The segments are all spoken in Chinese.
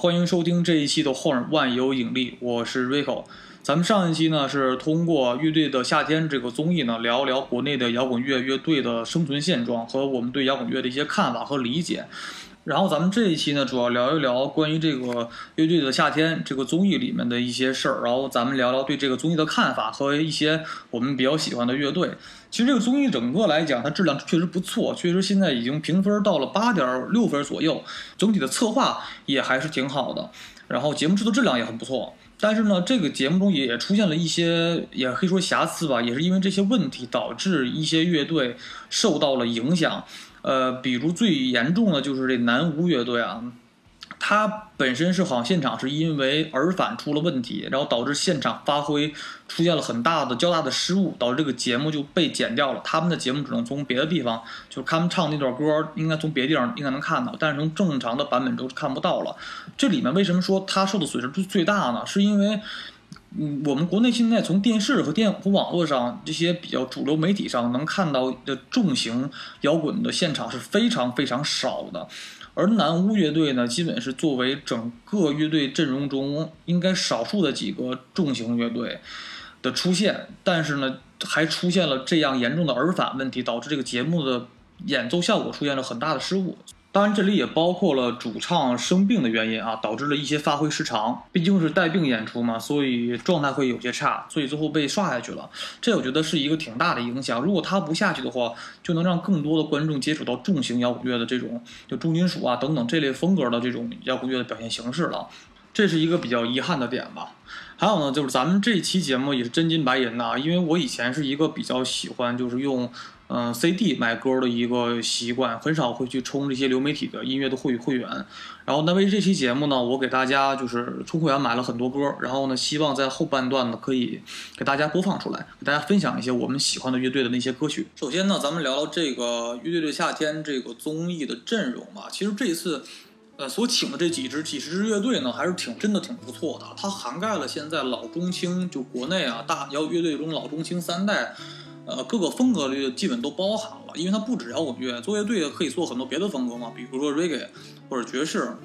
欢迎收听这一期的《后万有引力》，我是 Rico。咱们上一期呢是通过《乐队的夏天》这个综艺呢，聊一聊国内的摇滚乐乐队的生存现状和我们对摇滚乐的一些看法和理解。然后咱们这一期呢，主要聊一聊关于这个《乐队的夏天》这个综艺里面的一些事儿。然后咱们聊聊对这个综艺的看法和一些我们比较喜欢的乐队。其实这个综艺整个来讲，它质量确实不错，确实现在已经评分到了八点六分左右，整体的策划也还是挺好的。然后节目制作质量也很不错。但是呢，这个节目中也出现了一些，也可以说瑕疵吧，也是因为这些问题导致一些乐队受到了影响。呃，比如最严重的就是这南无乐队啊，他本身是好像现场是因为耳返出了问题，然后导致现场发挥出现了很大的较大的失误，导致这个节目就被剪掉了。他们的节目只能从别的地方，就是他们唱那段歌，应该从别的地方应该能看到，但是从正常的版本都看不到了。这里面为什么说他受的损失最大呢？是因为。嗯，我们国内现在从电视和电和网络上这些比较主流媒体上能看到的重型摇滚的现场是非常非常少的，而南巫乐队呢，基本是作为整个乐队阵容中应该少数的几个重型乐队的出现，但是呢，还出现了这样严重的耳返问题，导致这个节目的演奏效果出现了很大的失误。当然，这里也包括了主唱生病的原因啊，导致了一些发挥失常。毕竟是带病演出嘛，所以状态会有些差，所以最后被刷下去了。这我觉得是一个挺大的影响。如果他不下去的话，就能让更多的观众接触到重型摇滚乐的这种，就重金属啊等等这类风格的这种摇滚乐的表现形式了。这是一个比较遗憾的点吧。还有呢，就是咱们这期节目也是真金白银的，因为我以前是一个比较喜欢就是用。嗯，CD 买歌的一个习惯，很少会去充这些流媒体的音乐的会会员。然后，那为这期节目呢，我给大家就是充会员买了很多歌。然后呢，希望在后半段呢，可以给大家播放出来，给大家分享一些我们喜欢的乐队的那些歌曲。首先呢，咱们聊聊这个《乐队的夏天》这个综艺的阵容吧。其实这一次，呃，所请的这几支几十支乐队呢，还是挺真的挺不错的。它涵盖了现在老中青，就国内啊大摇乐队中老中青三代。呃，各个风格的基本都包含了，因为它不止摇滚乐，做乐队可以做很多别的风格嘛，比如说 reggae 或者爵士，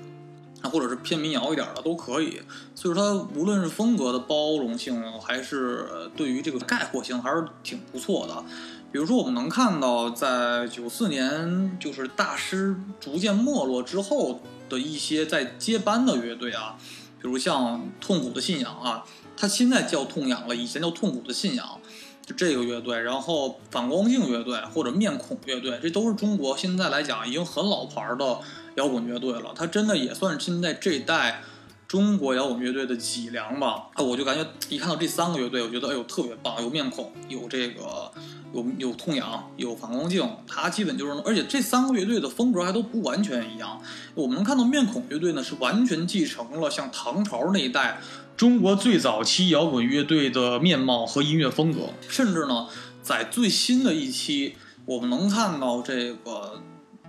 啊或者是偏民谣一点的都可以。所以说它无论是风格的包容性，还是对于这个概括性，还是挺不错的。比如说我们能看到，在九四年就是大师逐渐没落之后的一些在接班的乐队啊，比如像痛苦的信仰啊，它现在叫痛仰了，以前叫痛苦的信仰。就这个乐队，然后反光镜乐队或者面孔乐队，这都是中国现在来讲已经很老牌的摇滚乐队了。它真的也算是现在这代中国摇滚乐队的脊梁吧。啊，我就感觉一看到这三个乐队，我觉得哎呦特别棒，有面孔，有这个有有痛痒，有反光镜，它基本就是，而且这三个乐队的风格还都不完全一样。我们能看到面孔乐队呢，是完全继承了像唐朝那一代。中国最早期摇滚乐队的面貌和音乐风格，甚至呢，在最新的一期，我们能看到这个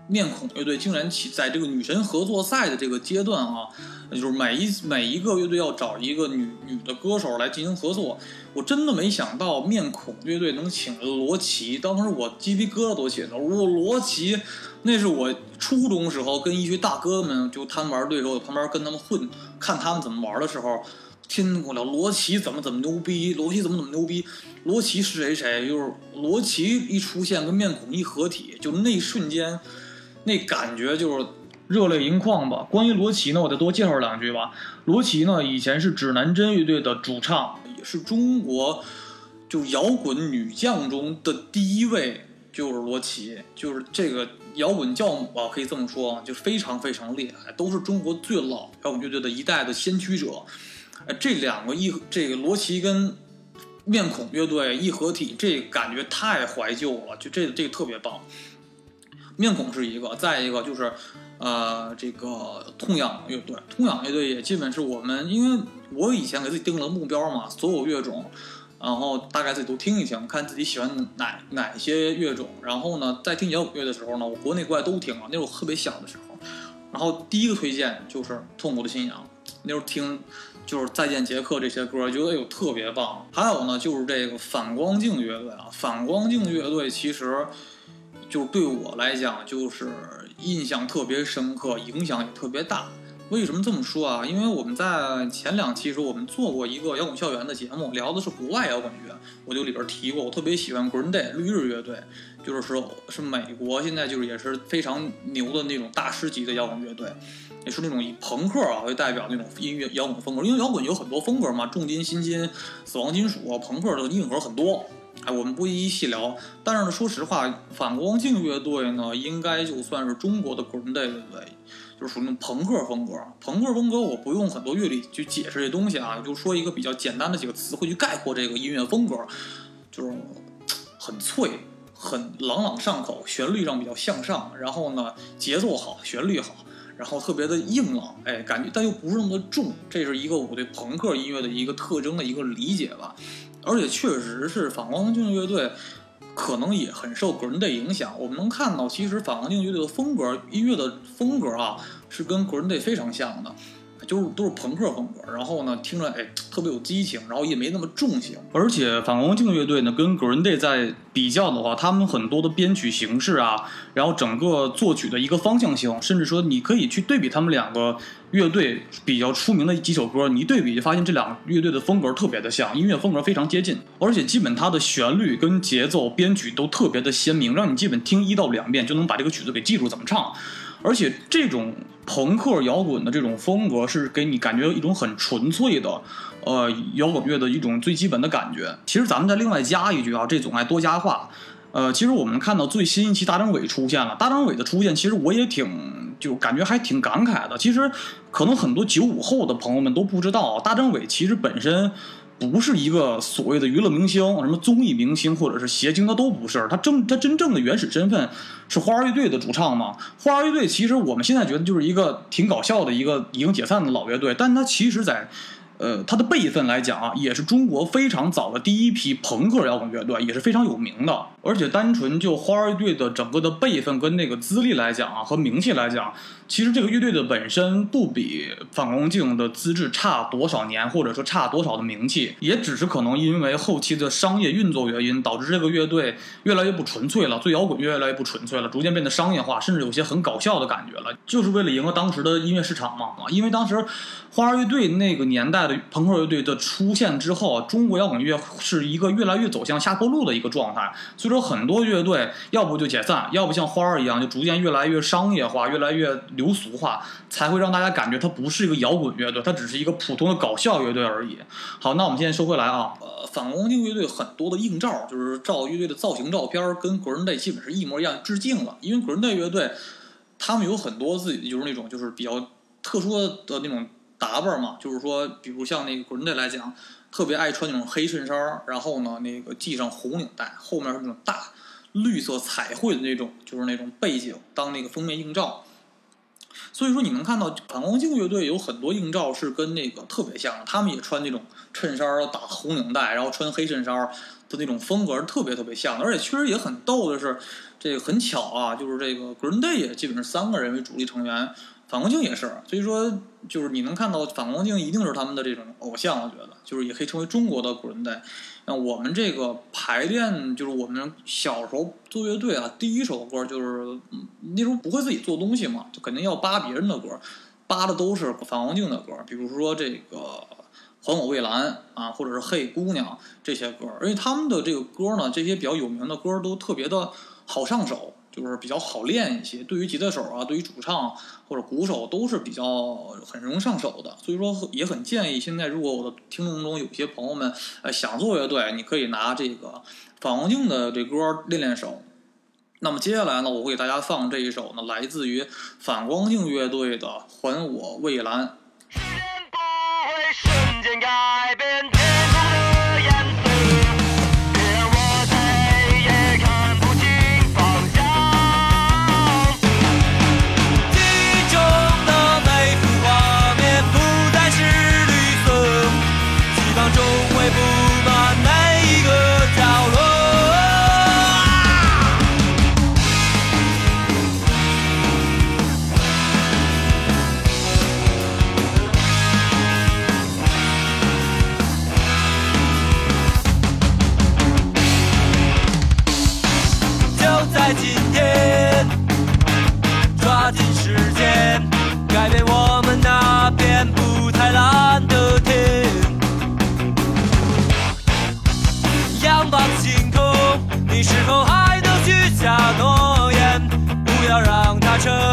面孔乐队竟然起在这个女神合作赛的这个阶段啊，就是每一每一个乐队要找一个女女的歌手来进行合作，我真的没想到面孔乐队能请罗琦，当时我鸡皮疙瘩都起来了。我罗琦，那是我初中时候跟一群大哥们就他们玩队的时候，我旁边跟他们混，看他们怎么玩的时候。听过了，罗琦怎么怎么牛逼，罗琦怎么怎么牛逼，罗琦是谁谁，就是罗琦一出现跟面孔一合体，就那一瞬间，那感觉就是热泪盈眶吧。关于罗琦呢，我再多介绍两句吧。罗琦呢，以前是指南针乐队的主唱，也是中国就摇滚女将中的第一位，就是罗琦，就是这个摇滚教母啊，可以这么说，就非常非常厉害，都是中国最老摇滚乐队的一代的先驱者。哎，这两个一这个罗琦跟面孔乐队一合体，这感觉太怀旧了，就这这个特别棒。面孔是一个，再一个就是呃这个痛仰乐队，痛仰乐队也基本是我们，因为我以前给自己定了目标嘛，所有乐种，然后大概自己都听一听，看自己喜欢哪哪些乐种，然后呢，在听摇滚乐的时候呢，我国内国外都听啊，那时候特别小的时候，然后第一个推荐就是痛苦的信仰，那时候听。就是再见杰克这些歌，觉得有特别棒。还有呢，就是这个反光镜乐队啊，反光镜乐队其实就对我来讲就是印象特别深刻，影响也特别大。为什么这么说啊？因为我们在前两期时候，我们做过一个摇滚校园的节目，聊的是国外摇滚乐。我就里边提过，我特别喜欢 Green Day 绿日乐队，就是说是美国现在就是也是非常牛的那种大师级的摇滚乐队，也是那种以朋克啊为代表那种音乐摇滚风格。因为摇滚有很多风格嘛，重金、新金、死亡金属、朋克的硬核很多。哎，我们不一一细聊。但是呢，说实话，反光镜乐队呢，应该就算是中国的 Green Day 乐队。就是属于那种朋克风格，朋克风格我不用很多乐理去解释这东西啊，就说一个比较简单的几个词汇去概括这个音乐风格，就是很脆，很朗朗上口，旋律上比较向上，然后呢节奏好，旋律好，然后特别的硬朗，哎，感觉但又不是那么的重，这是一个我对朋克音乐的一个特征的一个理解吧，而且确实是反光镜乐队。可能也很受 Green Day 影响。我们能看到，其实反光镜乐队的风格，音乐的风格啊，是跟 Green Day 非常像的。就是都是朋克风格，然后呢，听着哎特别有激情，然后也没那么重型。而且反光镜乐队呢，跟 Green Day 在比较的话，他们很多的编曲形式啊，然后整个作曲的一个方向性，甚至说你可以去对比他们两个乐队比较出名的几首歌，你一对比就发现这两个乐队的风格特别的像，音乐风格非常接近，而且基本它的旋律跟节奏编曲都特别的鲜明，让你基本听一到两遍就能把这个曲子给记住怎么唱。而且这种朋克摇滚的这种风格是给你感觉一种很纯粹的，呃，摇滚乐的一种最基本的感觉。其实咱们再另外加一句啊，这总爱多加话。呃，其实我们看到最新一期大张伟出现了，大张伟的出现，其实我也挺就感觉还挺感慨的。其实可能很多九五后的朋友们都不知道，大张伟其实本身。不是一个所谓的娱乐明星，什么综艺明星或者是谐星，他都不是。他真他真正的原始身份是花儿乐队的主唱嘛？花儿乐队其实我们现在觉得就是一个挺搞笑的一个已经解散的老乐队，但它其实在。呃，它的辈分来讲啊，也是中国非常早的第一批朋克摇滚乐队，也是非常有名的。而且单纯就花儿乐队的整个的辈分跟那个资历来讲啊，和名气来讲，其实这个乐队的本身不比反光镜的资质差多少年，或者说差多少的名气，也只是可能因为后期的商业运作原因，导致这个乐队越来越不纯粹了，做摇滚越来越不纯粹了，逐渐变得商业化，甚至有些很搞笑的感觉了，就是为了迎合当时的音乐市场嘛啊，因为当时花儿乐队那个年代的。朋克乐队的出现之后，中国摇滚乐是一个越来越走向下坡路的一个状态。所以说，有很多乐队要不就解散，要不像花儿一样，就逐渐越来越商业化，越来越流俗化，才会让大家感觉它不是一个摇滚乐队，它只是一个普通的搞笑乐队而已。好，那我们现在说回来啊，呃，反光镜乐队很多的硬照，就是照乐队的造型照片，跟 Green Day 基本是一模一样，致敬了。因为 Green Day 乐队，他们有很多自己就是那种就是比较特殊的那种。打扮嘛，就是说，比如像那个 Green Day 来讲，特别爱穿那种黑衬衫，然后呢，那个系上红领带，后面是那种大绿色彩绘的那种，就是那种背景当那个封面硬照。所以说，你能看到反光镜乐队有很多硬照是跟那个特别像，他们也穿那种衬衫打红领带，然后穿黑衬衫的那种风格特别特别像。而且确实也很逗的是，这个很巧啊，就是这个 Green Day 也基本是三个人为主力成员。反光镜也是，所以说就是你能看到反光镜一定是他们的这种偶像，我觉得就是也可以称为中国的古人队。那我们这个排练就是我们小时候做乐队啊，第一首歌就是那时候不会自己做东西嘛，就肯定要扒别人的歌，扒的都是反光镜的歌，比如说这个还我蔚蓝啊，或者是嘿姑娘这些歌，而且他们的这个歌呢，这些比较有名的歌都特别的好上手。就是比较好练一些，对于吉他手啊，对于主唱或者鼓手都是比较很容易上手的，所以说也很建议现在如果我的听众中有些朋友们呃想做乐队，你可以拿这个反光镜的这歌练练手。那么接下来呢，我会给大家放这一首呢，来自于反光镜乐队的《还我蔚蓝》。你让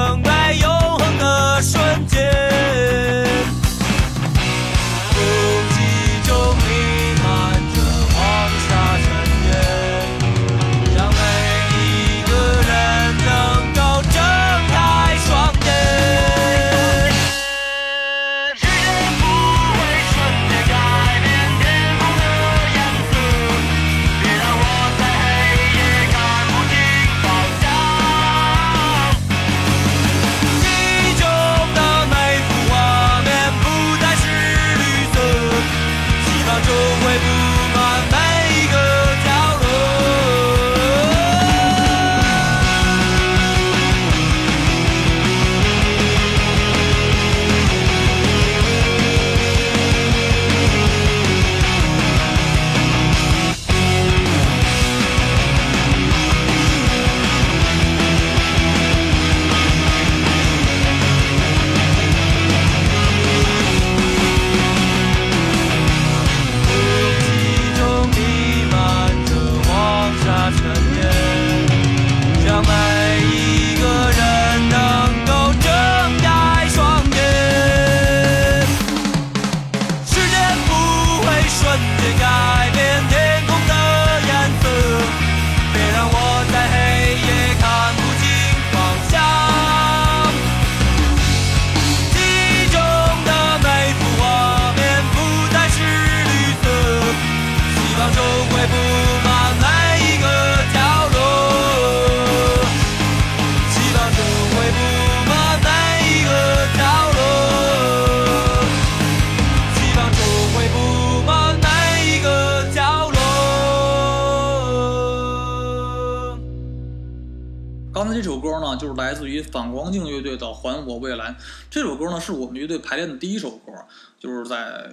反光镜乐队的《还我未来》。这首歌呢，是我们乐队排练的第一首歌，就是在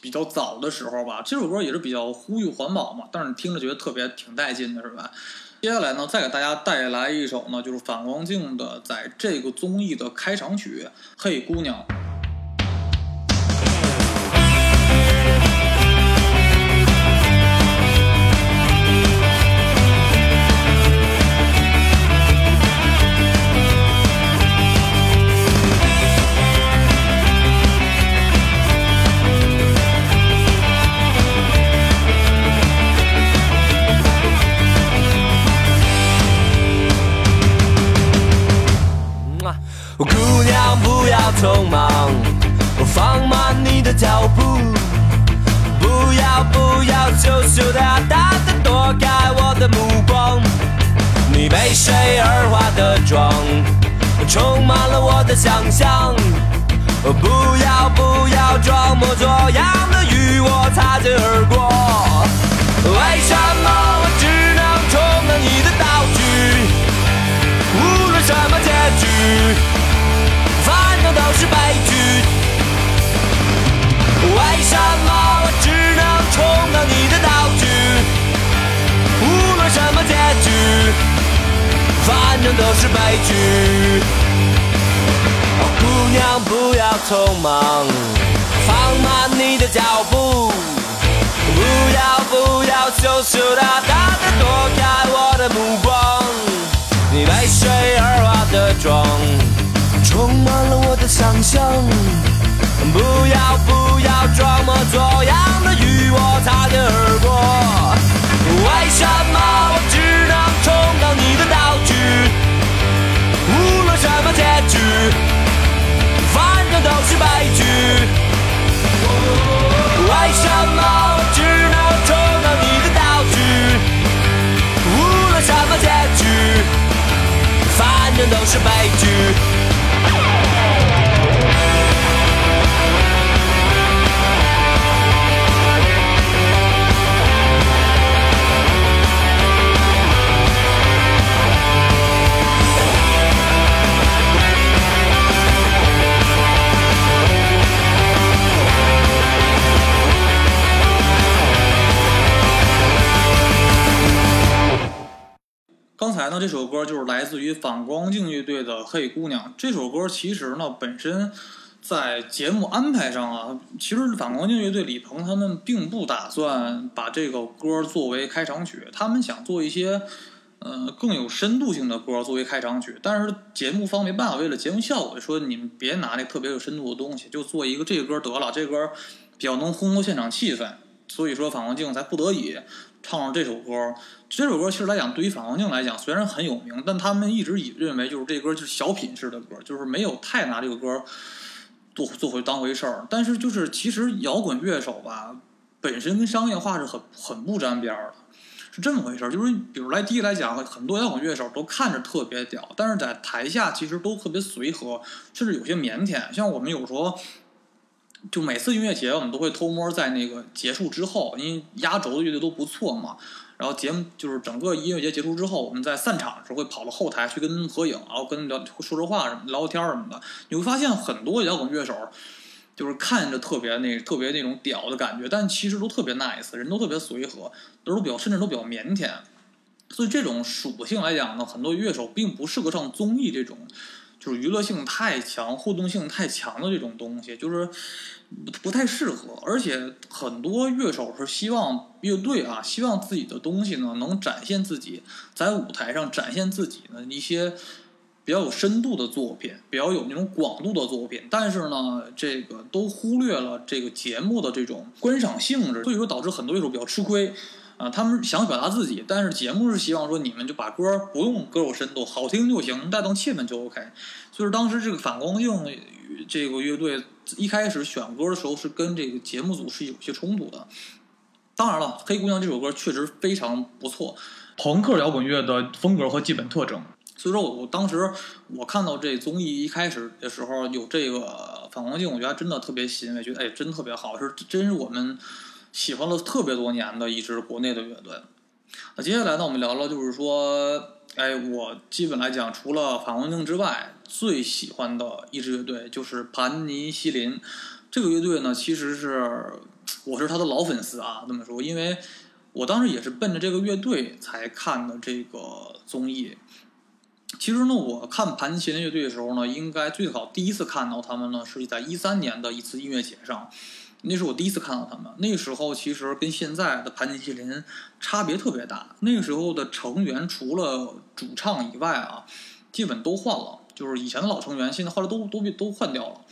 比较早的时候吧。这首歌也是比较呼吁环保嘛，但是听着觉得特别挺带劲的，是吧？接下来呢，再给大家带来一首呢，就是反光镜的在这个综艺的开场曲《嘿姑娘》。姑娘不要匆忙，放慢你的脚步，不要不要羞羞答答的躲开我的目光。你被谁而化的妆，充满了我的想象。不要不要装模作样的与我擦肩而过，为什么我只能充当你的道具？无论什么结局，都是悲剧。为什么我只能充当你的道具？无论什么结局，反正都是悲剧。姑娘不要匆忙，放慢你的脚步，不要不要羞羞答答的躲开我的目光。你被水而化的妆，充满了我的想象。不要不要装模作样的与我擦肩而过。为什么我只能充当你的道具？无论什么结局，反正都是悲剧。为什么我只能充当你的道具？无论什么结局，反正都是悲剧。刚才呢，这首歌就是来自于反光镜乐队的《嘿姑娘》。这首歌其实呢，本身在节目安排上啊，其实反光镜乐队李鹏他们并不打算把这个歌作为开场曲，他们想做一些呃更有深度性的歌作为开场曲。但是节目方没办法，为了节目效果，说你们别拿那特别有深度的东西，就做一个这歌得了，这歌比较能烘托现场气氛。所以说反光镜才不得已唱了这首歌。这首歌其实来讲，对于反光镜来讲，虽然很有名，但他们一直以认为就是这歌就是小品式的歌，就是没有太拿这个歌。做做回当回事儿，但是就是其实摇滚乐手吧，本身跟商业化是很很不沾边儿的，是这么回事儿。就是比如来第一来讲，很多摇滚乐手都看着特别屌，但是在台下其实都特别随和，甚至有些腼腆。像我们有时候，就每次音乐节，我们都会偷摸在那个结束之后，因为压轴的乐队都不错嘛。然后节目就是整个音乐节结束之后，我们在散场的时候会跑到后台去跟合影，然后跟聊说说话什么聊聊天什么的。你会发现很多摇滚乐手，就是看着特别那特别那种屌的感觉，但其实都特别 nice，人都特别随和，都是比较甚至都比较腼腆。所以这种属性来讲呢，很多乐手并不适合上综艺这种，就是娱乐性太强、互动性太强的这种东西，就是。不不太适合，而且很多乐手是希望乐队啊，希望自己的东西呢能展现自己，在舞台上展现自己的一些比较有深度的作品，比较有那种广度的作品。但是呢，这个都忽略了这个节目的这种观赏性质，所以说导致很多乐手比较吃亏啊。他们想表达自己，但是节目是希望说你们就把歌不用歌有深度，好听就行，带动气氛就 OK。就是当时这个反光镜这个乐队。一开始选歌的时候是跟这个节目组是有些冲突的。当然了，《黑姑娘》这首歌确实非常不错，朋克摇滚乐的风格和基本特征。所以说我当时我看到这综艺一开始的时候有这个反光镜，我觉得真的特别欣慰，觉得哎真特别好，是真是我们喜欢了特别多年的一支国内的乐队。那接下来呢，我们聊聊就是说，哎，我基本来讲除了反光镜之外。最喜欢的一支乐队就是盘尼西林，这个乐队呢，其实是我是他的老粉丝啊。这么说，因为我当时也是奔着这个乐队才看的这个综艺。其实呢，我看盘尼西林乐队的时候呢，应该最早第一次看到他们呢，是在一三年的一次音乐节上，那是我第一次看到他们。那个时候其实跟现在的盘尼西林差别特别大。那个时候的成员除了主唱以外啊，基本都换了。就是以前的老成员，现在后来都都都换掉了。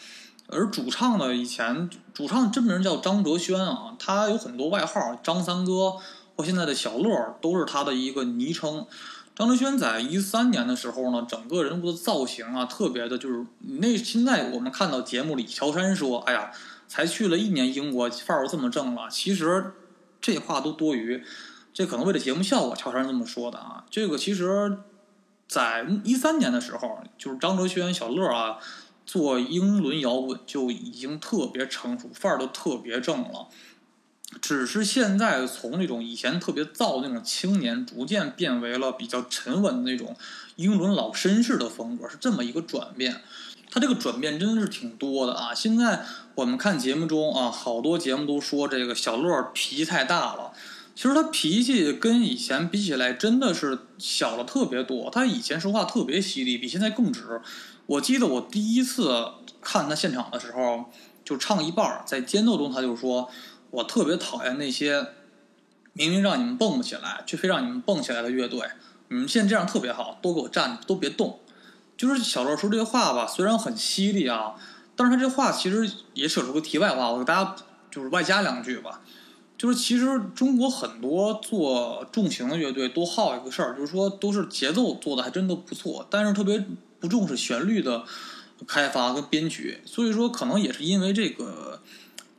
而主唱呢，以前主唱真名叫张哲轩啊，他有很多外号，张三哥或现在的小乐都是他的一个昵称。张哲轩在一三年的时候呢，整个人物的造型啊，特别的，就是那现在我们看到节目里，乔杉说：“哎呀，才去了一年英国，范儿这么正了。”其实这话都多余，这可能为了节目效果，乔杉这么说的啊。这个其实。在一三年的时候，就是张哲轩、小乐啊，做英伦摇滚就已经特别成熟，范儿都特别正了。只是现在从那种以前特别燥的那种青年，逐渐变为了比较沉稳的那种英伦老绅士的风格，是这么一个转变。他这个转变真的是挺多的啊！现在我们看节目中啊，好多节目都说这个小乐脾气太大了。其实他脾气跟以前比起来，真的是小了特别多。他以前说话特别犀利，比现在更直。我记得我第一次看他现场的时候，就唱一半，在间奏中他就说：“我特别讨厌那些明明让你们蹦不起来，却非让你们蹦起来的乐队。你们现在这样特别好，都给我站，都别动。”就是小乐说这些话吧，虽然很犀利啊，但是他这话其实也扯出个题外话，我给大家就是外加两句吧。就是其实中国很多做重型的乐队都好一个事儿，就是说都是节奏做的还真的不错，但是特别不重视旋律的开发和编曲，所以说可能也是因为这个。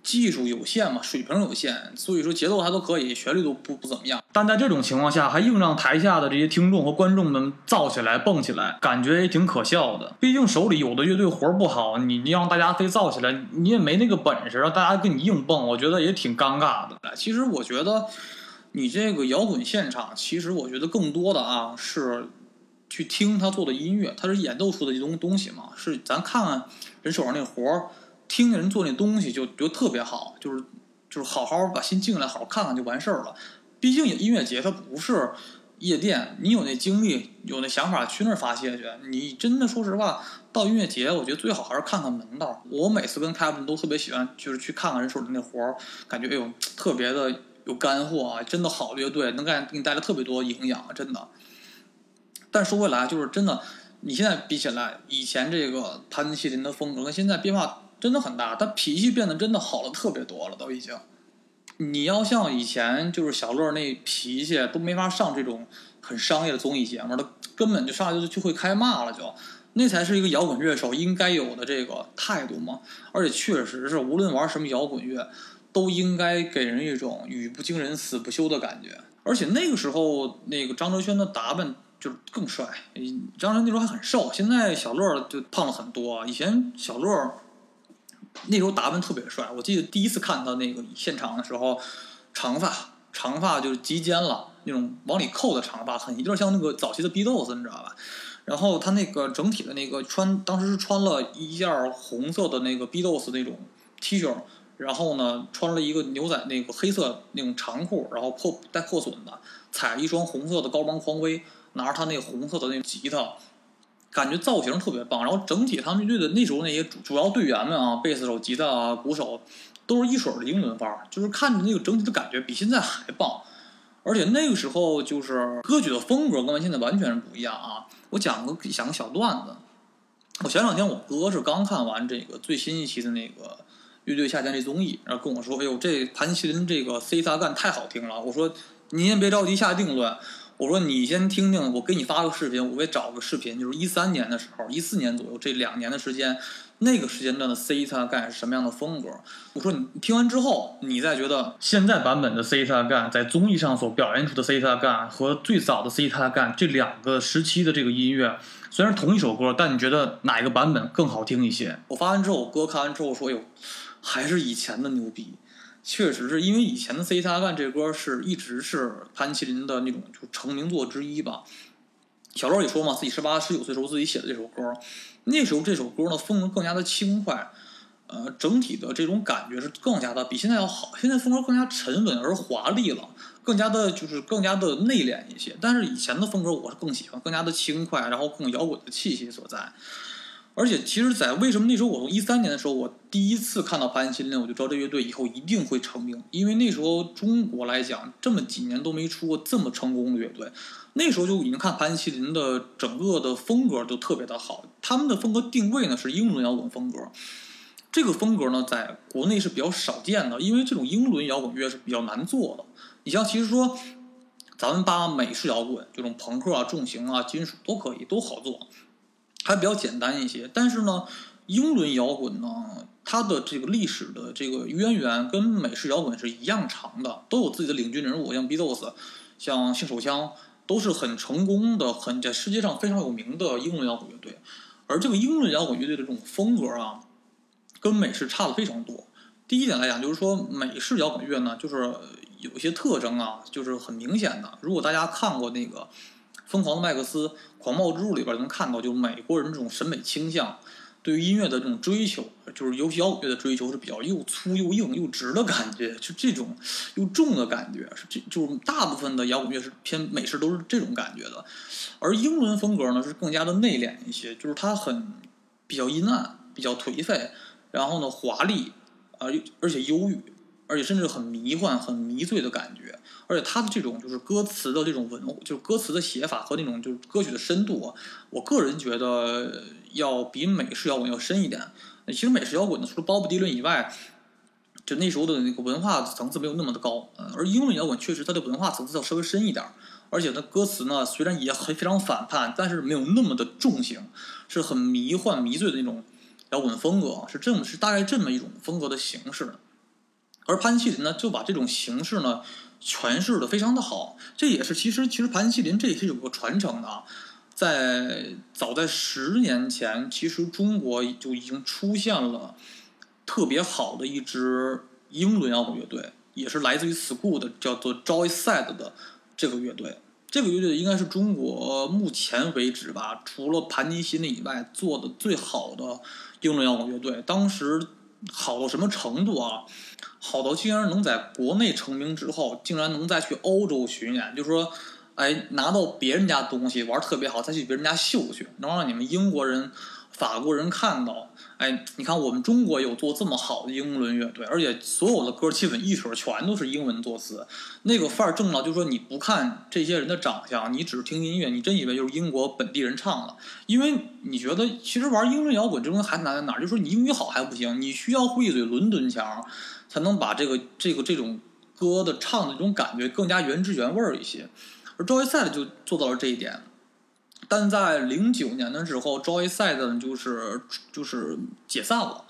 技术有限嘛，水平有限，所以说节奏还都可以，旋律都不不怎么样。但在这种情况下，还硬让台下的这些听众和观众们造起来、蹦起来，感觉也挺可笑的。毕竟手里有的乐队活不好，你你让大家非造起来，你也没那个本事，让大家跟你硬蹦，我觉得也挺尴尬的。其实我觉得，你这个摇滚现场，其实我觉得更多的啊是去听他做的音乐，他是演奏出的一种东西嘛，是咱看看人手上那活儿。听见人做那东西就就特别好，就是就是好好把心静下来，好好看看就完事儿了。毕竟音乐节它不是夜店，你有那精力，有那想法去那儿发泄去。你真的说实话，到音乐节，我觉得最好还是看看门道。我每次跟凯文都特别喜欢，就是去看看人手里那活儿，感觉哎呦特别的有干货啊！真的好乐队能给给你带来特别多营养，真的。但说回来，就是真的，你现在比起来，以前这个潘西林的风格跟现在变化真的很大，他脾气变得真的好了特别多了，都已经。你要像以前就是小乐那脾气都没法上这种很商业的综艺节目，他根本就上来就就会开骂了，就那才是一个摇滚乐手应该有的这个态度嘛。而且确实是，无论玩什么摇滚乐，都应该给人一种语不惊人死不休的感觉。而且那个时候，那个张哲轩的打扮就是更帅。张哲那时候还很瘦，现在小乐就胖了很多。以前小乐。那时候打扮特别帅，我记得第一次看他那个现场的时候，长发，长发就是及肩了，那种往里扣的长发，很有点像那个早期的 B 豆子，你知道吧？然后他那个整体的那个穿，当时是穿了一件红色的那个 B 豆子那种 T 恤，然后呢穿了一个牛仔那个黑色那种长裤，然后破带破损的，踩了一双红色的高帮匡威，拿着他那个红色的那吉他。感觉造型特别棒，然后整体他们乐队的那时候那些主主要队员们啊，贝斯手、吉他啊、鼓手，都是一水的英伦范儿，就是看着那个整体的感觉比现在还棒。而且那个时候就是歌曲的风格跟现在完全是不一样啊。我讲个讲个小段子，我前两天我哥是刚看完这个最新一期的那个乐队夏天这综艺，然后跟我说：“哎呦，这盘麒麟这个 C 大干太好听了。”我说：“您先别着急下定论。”我说你先听听，我给你发个视频，我给找个视频，就是一三年的时候，一四年左右这两年的时间，那个时间段的 C 他干是什么样的风格？我说你听完之后，你再觉得现在版本的 C 他干在综艺上所表现出的 C 他干和最早的 C 他干这两个时期的这个音乐，虽然同一首歌，但你觉得哪一个版本更好听一些？我发完之后，我哥看完之后说：“哟，还是以前的牛逼。”确实是因为以前的《C 大干》这歌是一直是潘麒麟的那种就成名作之一吧。小乐也说嘛，自己十八十九岁时候自己写的这首歌，那时候这首歌呢风格更加的轻快，呃，整体的这种感觉是更加的比现在要好。现在风格更加沉稳而华丽了，更加的就是更加的内敛一些。但是以前的风格我是更喜欢，更加的轻快，然后更摇滚的气息所在。而且，其实，在为什么那时候我从一三年的时候，我第一次看到潘麒麟，我就知道这乐队以后一定会成名。因为那时候中国来讲，这么几年都没出过这么成功的乐队。那时候就已经看潘麒麟的整个的风格就特别的好，他们的风格定位呢是英伦摇滚风格。这个风格呢，在国内是比较少见的，因为这种英伦摇滚乐是比较难做的。你像，其实说咱们把美式摇滚这种朋克啊、重型啊、金属都可以，都好做。还比较简单一些，但是呢，英伦摇滚呢，它的这个历史的这个渊源跟美式摇滚是一样长的，都有自己的领军人物，像 Beatles，像性手枪，都是很成功的，很在世界上非常有名的英伦摇滚乐队。而这个英伦摇滚乐队的这种风格啊，跟美式差的非常多。第一点来讲，就是说美式摇滚乐呢，就是有一些特征啊，就是很明显的。如果大家看过那个。疯狂的麦克斯，《狂暴之路》里边能看到，就是美国人这种审美倾向，对于音乐的这种追求，就是尤其摇滚乐的追求是比较又粗又硬又直的感觉，就这种又重的感觉，是这就是大部分的摇滚乐是偏美式，都是这种感觉的。而英伦风格呢是更加的内敛一些，就是它很比较阴暗，比较颓废，然后呢华丽，啊，而且忧郁。而且甚至很迷幻、很迷醉的感觉，而且他的这种就是歌词的这种文，就是歌词的写法和那种就是歌曲的深度啊，我个人觉得要比美式摇滚要深一点。其实美式摇滚呢，除了鲍勃迪伦以外，就那时候的那个文化层次没有那么的高。而英伦摇滚确实它的文化层次要稍微深一点，而且它歌词呢虽然也很非常反叛，但是没有那么的重型，是很迷幻迷醉的那种摇滚风格，是这么是大概这么一种风格的形式。而潘西林呢，就把这种形式呢诠释的非常的好。这也是其实其实潘西林这也是有个传承的啊，在早在十年前，其实中国就已经出现了特别好的一支英伦摇滚乐队，也是来自于 School 的，叫做 Joyside 的这个乐队。这个乐队应该是中国目前为止吧，除了盘尼西林以外做的最好的英伦摇滚乐队。当时好到什么程度啊？好到竟然能在国内成名之后，竟然能再去欧洲巡演，就是说，哎，拿到别人家东西玩特别好，再去别人家秀去，能让你们英国人、法国人看到。哎，你看我们中国有做这么好的英伦乐队，而且所有的歌基本一曲全都是英文作词，那个范儿正到，就是说你不看这些人的长相，你只听音乐，你真以为就是英国本地人唱了，因为你觉得其实玩英伦摇滚这东西还难在哪儿？就是说你英语好还不行，你需要会一嘴伦敦腔，才能把这个这个这种歌的唱的这种感觉更加原汁原味儿一些。而 Joyside 就做到了这一点。但在零九年的时候，Joyside 就是就是解散了，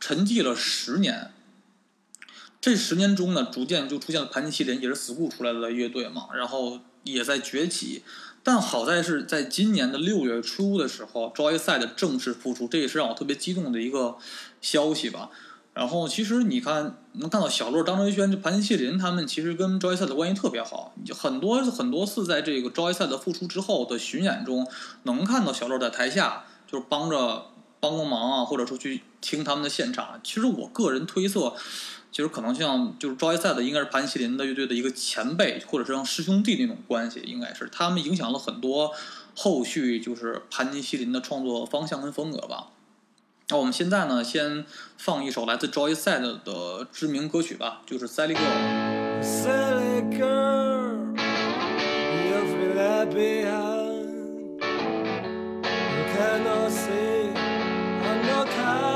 沉寂了十年。这十年中呢，逐渐就出现了盘尼西林，也是 school 出来的乐队嘛，然后也在崛起。但好在是在今年的六月初的时候，Joyside 正式复出，这也是让我特别激动的一个消息吧。然后其实你看，能看到小乐、张哲轩、这盘尼西林他们其实跟 Joy 赛的关系特别好，很多很多次在这个 Joy 赛的复出之后的巡演中，能看到小乐在台下就是帮着帮帮忙啊，或者说去听他们的现场。其实我个人推测，其实可能像就是 Joy 赛的应该是盘尼西林的乐队的一个前辈，或者是像师兄弟那种关系，应该是他们影响了很多后续就是盘尼西林的创作方向跟风格吧。那我们现在呢，先放一首来自 Joyside 的知名歌曲吧，就是《Sally Girl》。Sally girl, you've been left behind. You cannot see I'm not kind.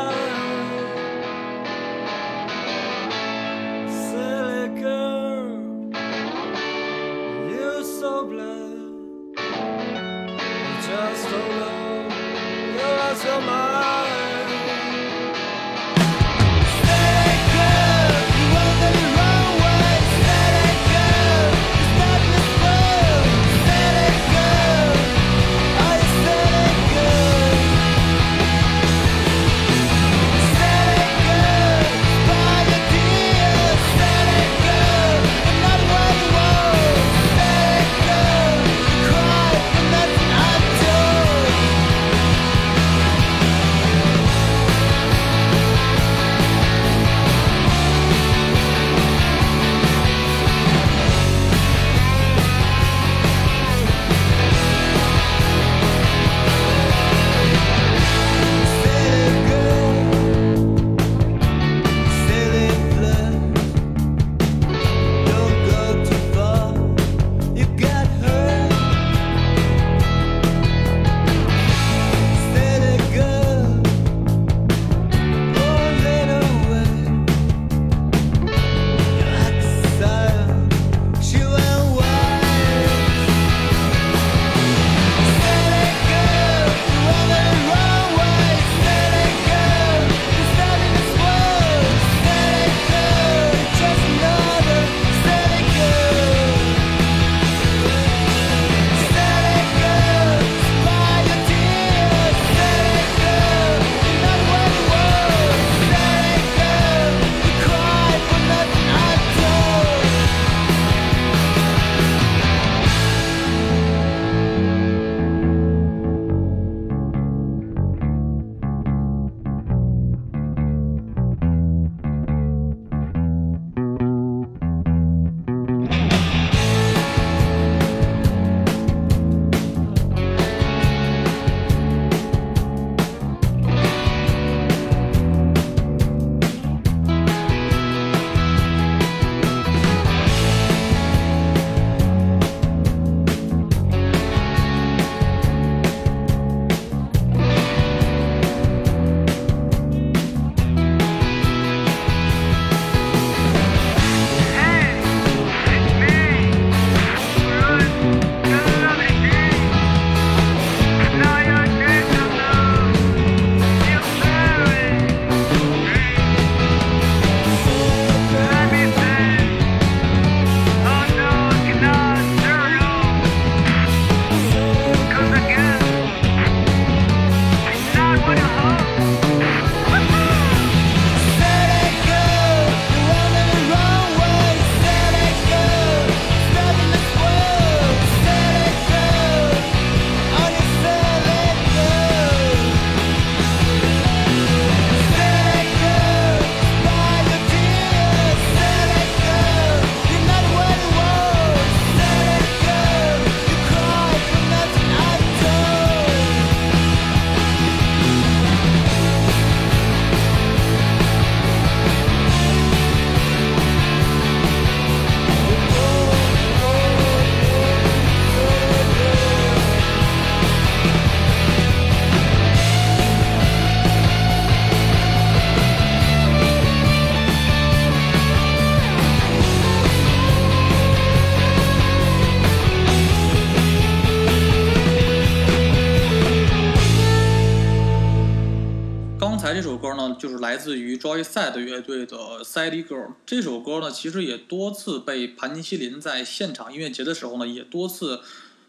于 Joyside 乐队的《Sally Girl》。这首歌呢，其实也多次被盘尼西林在现场音乐节的时候呢，也多次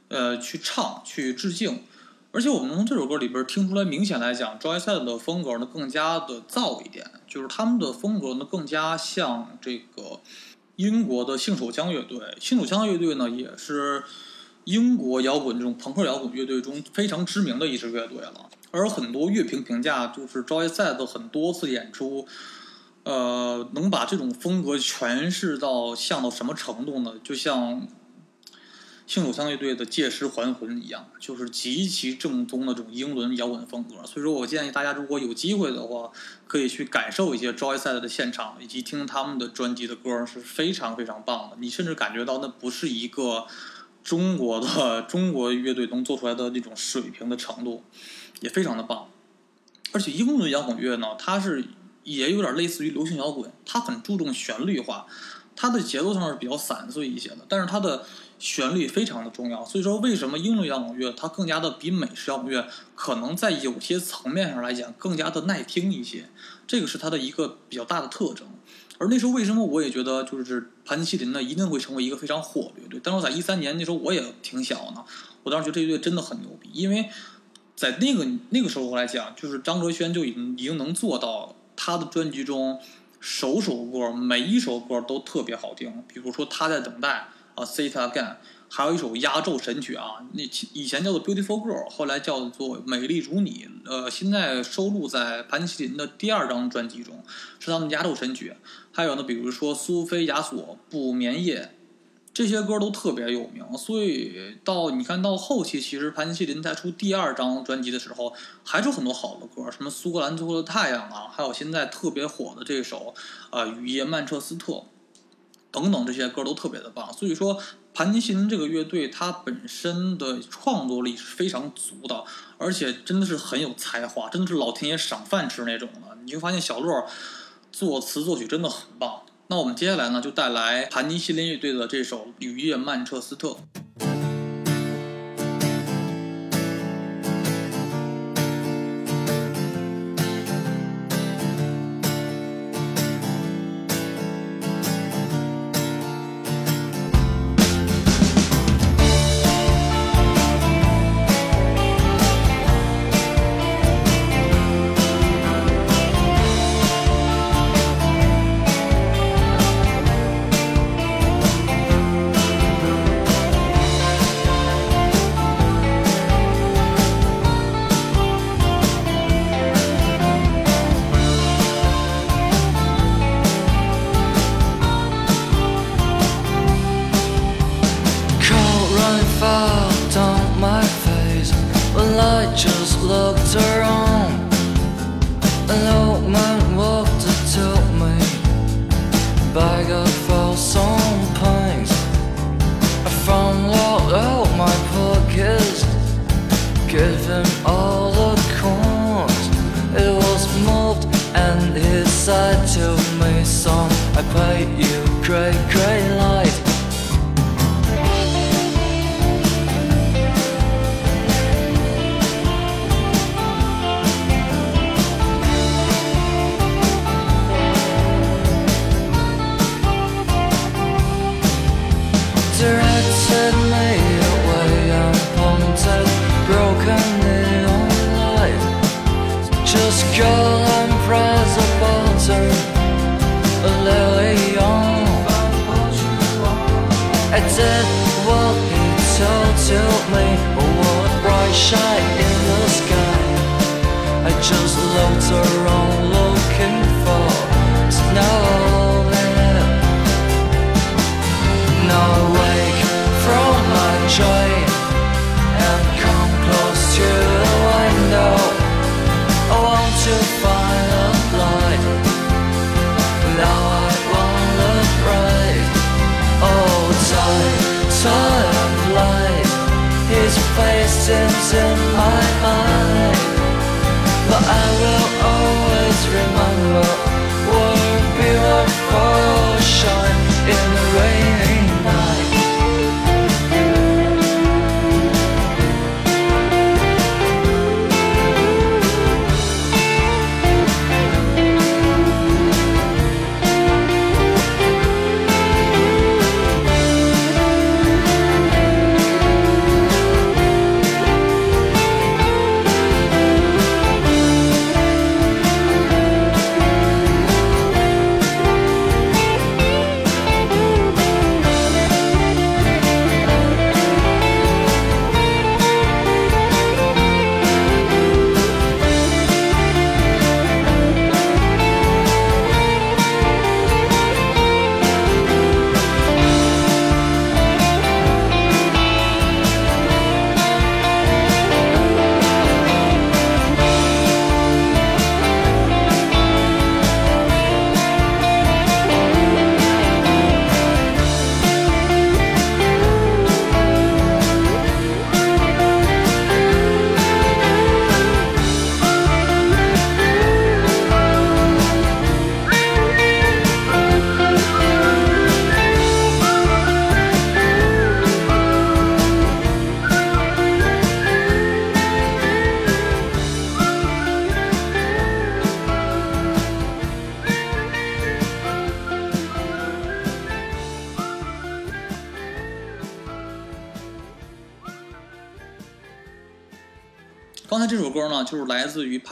呃去唱、去致敬。而且我们从这首歌里边听出来，明显来讲，Joyside 的风格呢更加的燥一点，就是他们的风格呢更加像这个英国的性手枪乐队。性手枪乐队呢也是英国摇滚这种朋克摇滚乐队中非常知名的一支乐队了。而很多乐评评价就是 Joyside 很多次演出，呃，能把这种风格诠释到像到什么程度呢？就像。性手枪乐队的《借尸还魂》一样，就是极其正宗的这种英伦摇滚风格。所以说我建议大家，如果有机会的话，可以去感受一些 Joyset 的现场，以及听他们的专辑的歌，是非常非常棒的。你甚至感觉到那不是一个中国的 中国乐队能做出来的那种水平的程度，也非常的棒。而且英伦摇滚乐呢，它是也有点类似于流行摇滚，它很注重旋律化，它的节奏上是比较散碎一些的，但是它的。旋律非常的重要，所以说为什么英伦摇滚乐它更加的比美式摇滚乐可能在有些层面上来讲更加的耐听一些，这个是它的一个比较大的特征。而那时候为什么我也觉得就是盘尼西林呢一定会成为一个非常火的乐队？但是在一三年那时候我也挺小呢，我当时觉得这乐队真的很牛逼，因为在那个那个时候来讲，就是张哲轩就已经已经能做到他的专辑中首首歌每一首歌都特别好听，比如说他在等待。啊，Say It Again，还有一首压轴神曲啊，那以前叫做 Beautiful Girl，后来叫做美丽如你，呃，现在收录在盘尼西林的第二张专辑中，是他们压轴神曲。还有呢，比如说苏菲亚索不眠夜，这些歌都特别有名。所以到你看到后期，其实盘尼西林在出第二张专辑的时候，还是很多好的歌，什么苏格兰最后的太阳啊，还有现在特别火的这首呃雨夜曼彻斯特。等等，这些歌都特别的棒，所以说盘尼西林这个乐队它本身的创作力是非常足的，而且真的是很有才华，真的是老天爷赏饭吃那种的。你就发现小洛作词作曲真的很棒。那我们接下来呢，就带来盘尼西林乐队的这首《雨夜曼彻斯特》。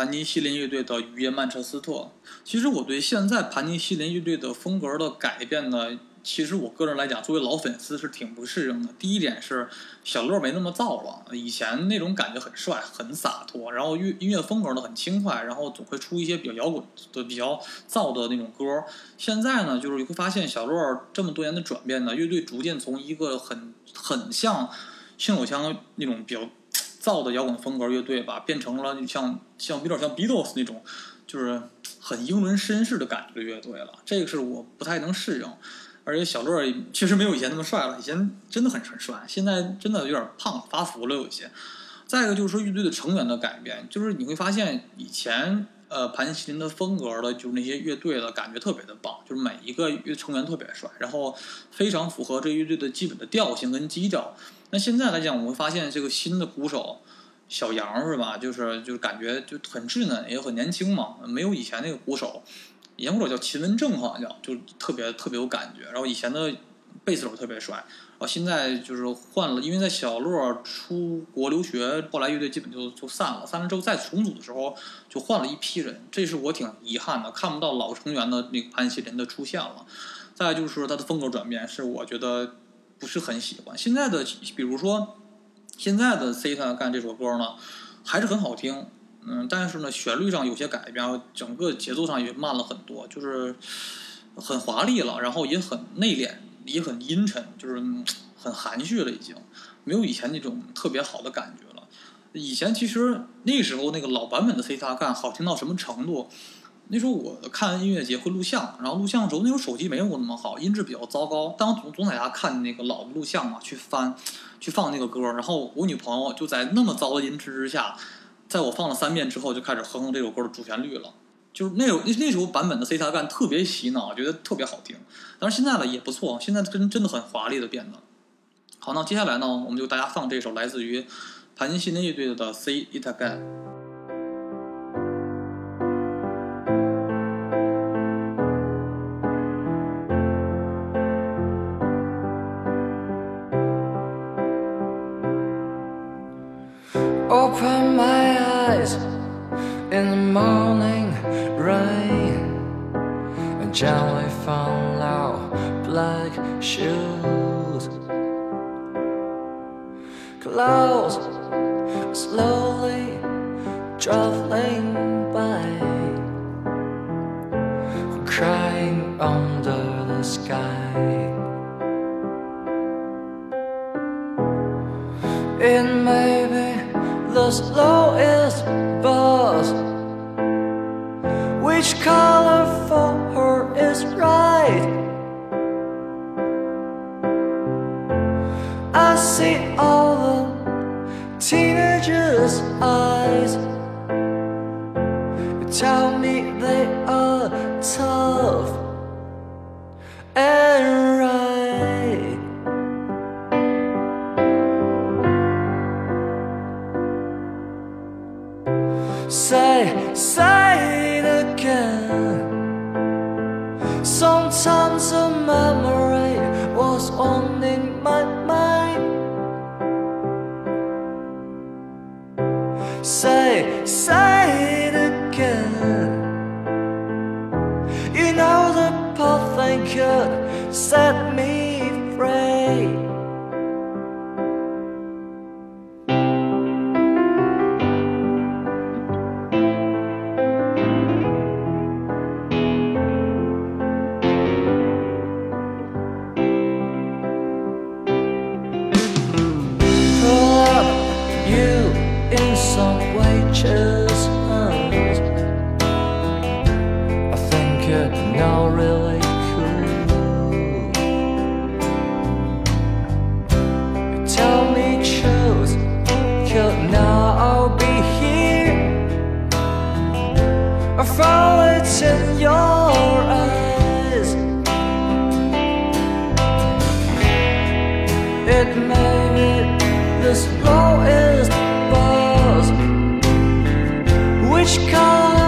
盘尼西林乐队的《雨夜曼彻斯特》。其实我对现在盘尼西林乐队的风格的改变呢，其实我个人来讲，作为老粉丝是挺不适应的。第一点是小乐没那么燥了，以前那种感觉很帅、很洒脱，然后乐音乐风格呢很轻快，然后总会出一些比较摇滚的、比较燥的那种歌。现在呢，就是你会发现小乐这么多年的转变呢，乐队逐渐从一个很很像信手枪那种比较。造的摇滚风格乐队吧，变成了像像有点像 Beatles 那种，就是很英伦绅士的感觉的乐队了。这个是我不太能适应，而且小乐确实没有以前那么帅了，以前真的很很帅，现在真的有点胖发福了有些。再一个就是说乐队的成员的改变，就是你会发现以前呃盘尼西林的风格的，就是那些乐队的感觉特别的棒，就是每一个乐成员特别帅，然后非常符合这乐队的基本的调性跟基调。那现在来讲，我们会发现这个新的鼓手小杨是吧？就是就是感觉就很稚嫩，也很年轻嘛，没有以前那个鼓手，以前鼓手叫秦文正，好像叫，就特别特别有感觉。然后以前的贝斯手特别帅，然后现在就是换了，因为在小洛出国留学，后来乐队基本就就散了。散了之后再重组的时候，就换了一批人，这是我挺遗憾的，看不到老成员的那个潘西林的出现了。再就是他的风格转变，是我觉得。不是很喜欢现在的，比如说现在的《Cita 干》这首歌呢，还是很好听，嗯，但是呢，旋律上有些改变，整个节奏上也慢了很多，就是很华丽了，然后也很内敛，也很阴沉，就是很含蓄了，已经没有以前那种特别好的感觉了。以前其实那时候那个老版本的《Cita 干》好听到什么程度？那时候我看音乐节会录像，然后录像的时候那时候手机没有那么好，音质比较糟糕。当总总在家看那个老的录像嘛，去翻，去放那个歌。然后我女朋友就在那么糟的音质之下，在我放了三遍之后，就开始哼哼这首歌的主旋律了。就是那首那那时候版本的 C 大干特别洗脑，觉得特别好听。但是现在呢也不错，现在真真的很华丽的变得。好，那接下来呢，我们就大家放这首来自于盘尼西林乐队的 C It Again。Morning rain and gently follow black shoes. Clouds slowly traveling by, crying under the sky. It may the slowest bus. Which color for her is right? I see all the teenagers' eyes. Tell me they are tough and Say, maybe this blow is buzz. Which color?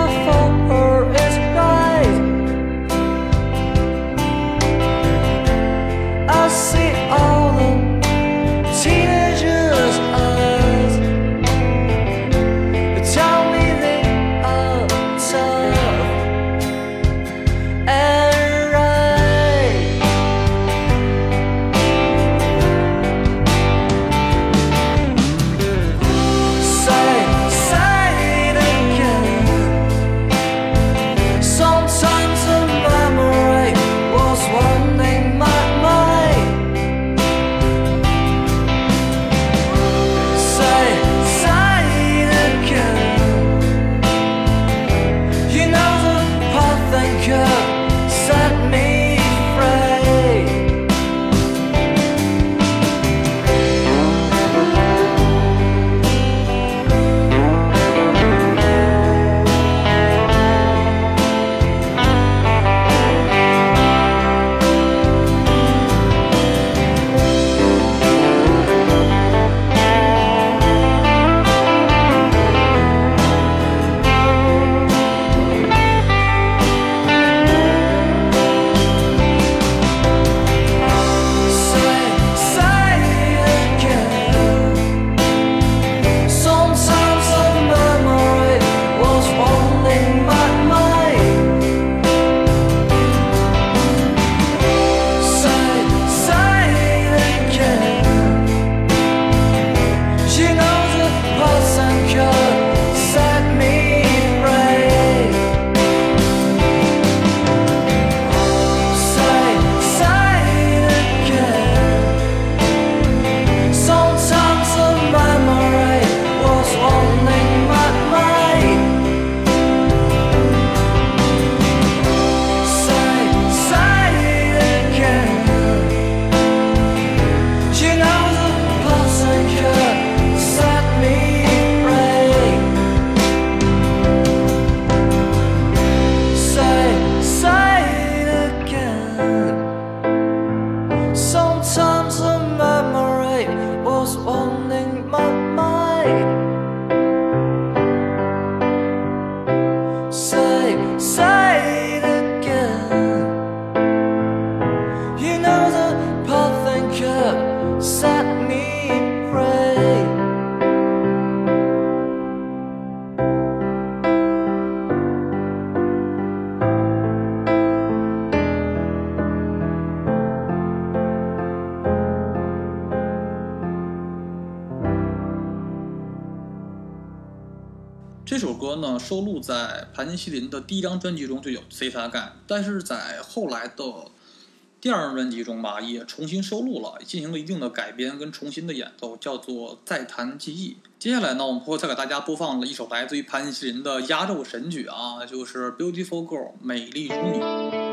这首歌呢收录在盘尼西林的第一张专辑中就有《C 塔干》，但是在后来的第二张专辑中吧，也重新收录了，进行了一定的改编跟重新的演奏，叫做《再谈记忆》。接下来呢，我们会再给大家播放了一首来自于盘尼西林的压轴神曲啊，就是《Beautiful Girl》美丽如你。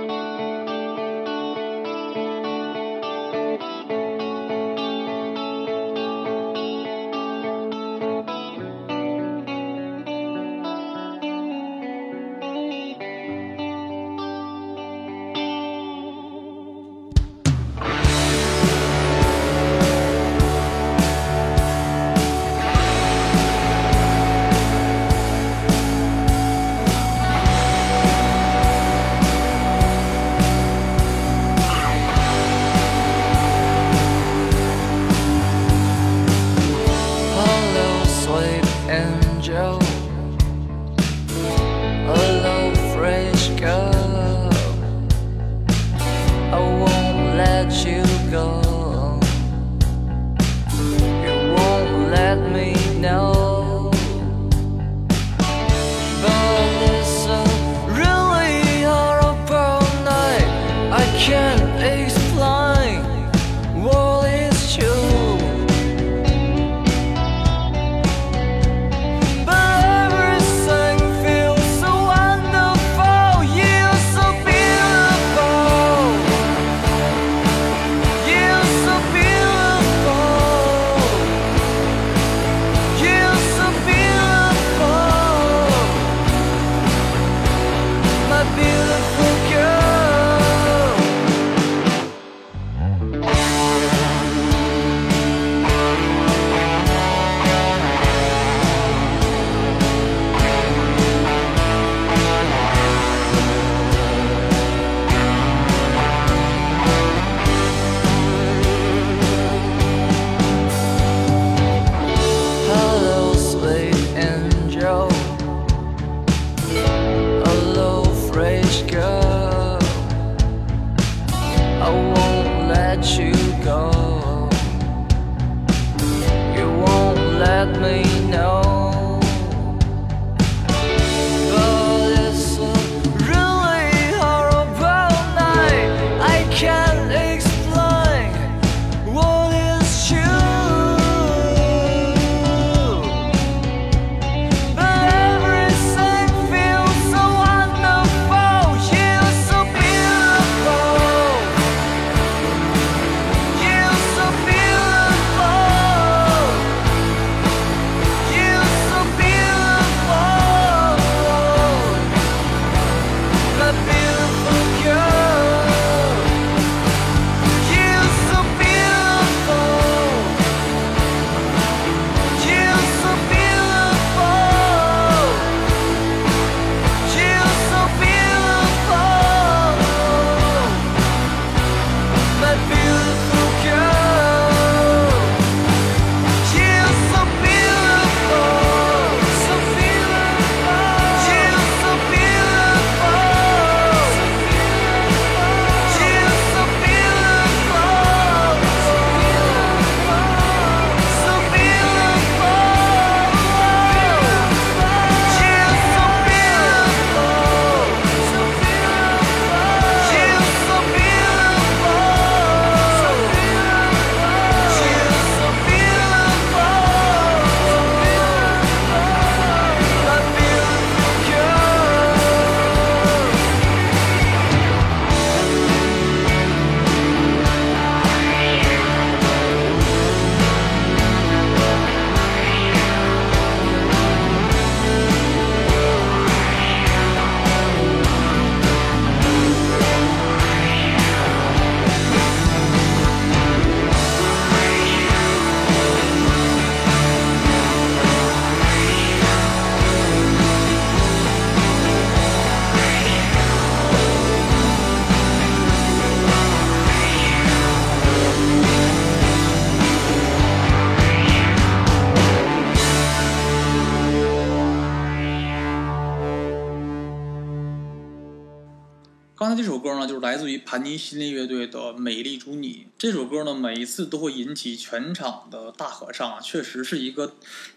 盘尼西林乐队的《美丽如你》。这首歌呢，每一次都会引起全场的大合唱，确实是一个。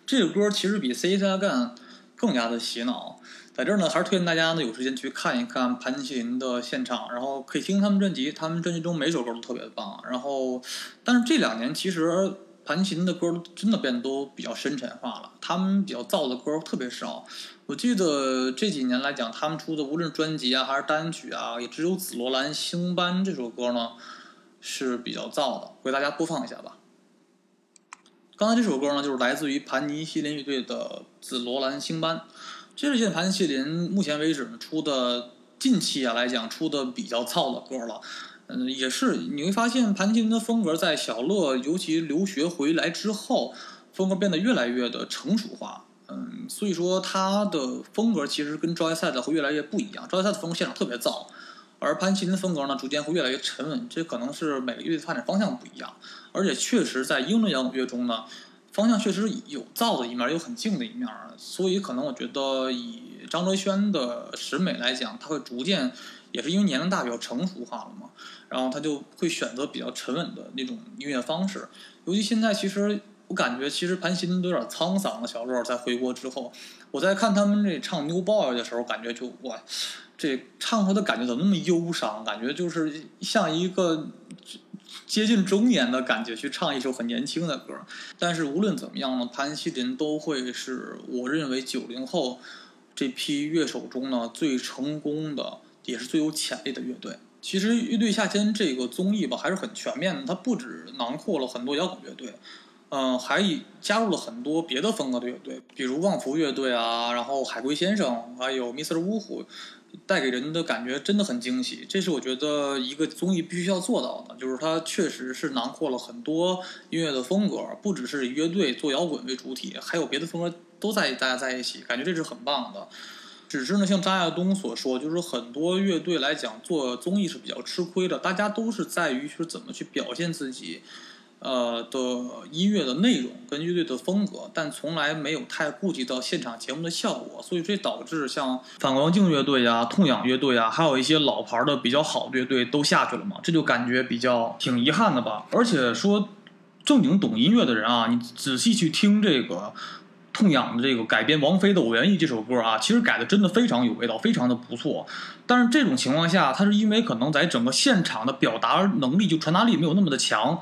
这首歌其实比《C 加干》更加的洗脑。在这儿呢，还是推荐大家呢有时间去看一看盘尼西林的现场，然后可以听他们专辑，他们专辑中每首歌都特别棒。然后，但是这两年其实盘尼西林的歌真的变得都比较深沉化了，他们比较燥的歌特别少。我记得这几年来讲，他们出的无论专辑啊还是单曲啊，也只有《紫罗兰星斑》这首歌呢是比较燥的，我给大家播放一下吧。刚才这首歌呢，就是来自于盘尼西林乐队的《紫罗兰星斑》。这是现在盘尼西林目前为止呢出的近期啊来讲出的比较燥的歌了。嗯，也是你会发现盘尼西林的风格在小乐尤其留学回来之后，风格变得越来越的成熟化。嗯，所以说他的风格其实跟招赛的会越来越不一样。招赛的风格现场特别燥，而盘尼西林的风格呢逐渐会越来越沉稳。这可能是每个乐队发展方向不一样，而且确实在英伦摇滚乐中呢。方向确实有燥的一面，有很静的一面，所以可能我觉得以张哲轩的审美来讲，他会逐渐，也是因为年龄大比较成熟化了嘛，然后他就会选择比较沉稳的那种音乐方式。尤其现在，其实我感觉，其实盘心都有点沧桑了。小洛在回国之后，我在看他们这唱《New Boy》的时候，感觉就哇，这唱出的感觉怎么那么忧伤？感觉就是像一个。接近中年的感觉去唱一首很年轻的歌，但是无论怎么样呢，潘西林都会是我认为九零后这批乐手中呢最成功的，也是最有潜力的乐队。其实乐队夏天这个综艺吧还是很全面的，它不止囊括了很多摇滚乐队，嗯，还以加入了很多别的风格的乐队，比如旺福乐队啊，然后海龟先生，还有 Mr. 呜呼。带给人的感觉真的很惊喜，这是我觉得一个综艺必须要做到的，就是它确实是囊括了很多音乐的风格，不只是以乐队做摇滚为主体，还有别的风格都在大家在一起，感觉这是很棒的。只是呢，像张亚东所说，就是很多乐队来讲做综艺是比较吃亏的，大家都是在于是怎么去表现自己。呃的音乐的内容跟乐队的风格，但从来没有太顾及到现场节目的效果，所以这导致像反光镜乐队呀、痛仰乐队呀，还有一些老牌的比较好的乐队都下去了嘛，这就感觉比较挺遗憾的吧。而且说正经懂音乐的人啊，你仔细去听这个痛仰的这个改编王菲的《我愿意》这首歌啊，其实改的真的非常有味道，非常的不错。但是这种情况下，它是因为可能在整个现场的表达能力就传达力没有那么的强。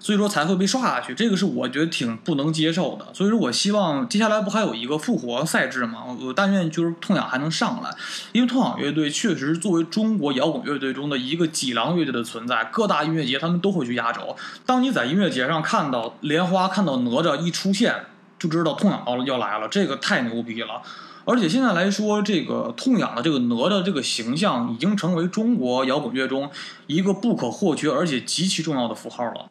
所以说才会被刷下去，这个是我觉得挺不能接受的。所以说我希望接下来不还有一个复活赛制吗？我但愿就是痛仰还能上来，因为痛仰乐队确实作为中国摇滚乐队中的一个脊梁乐队的存在，各大音乐节他们都会去压轴。当你在音乐节上看到莲花、看到哪吒一出现，就知道痛仰要要来了，这个太牛逼了。而且现在来说，这个痛仰的这个哪吒这个形象已经成为中国摇滚乐中一个不可或缺而且极其重要的符号了。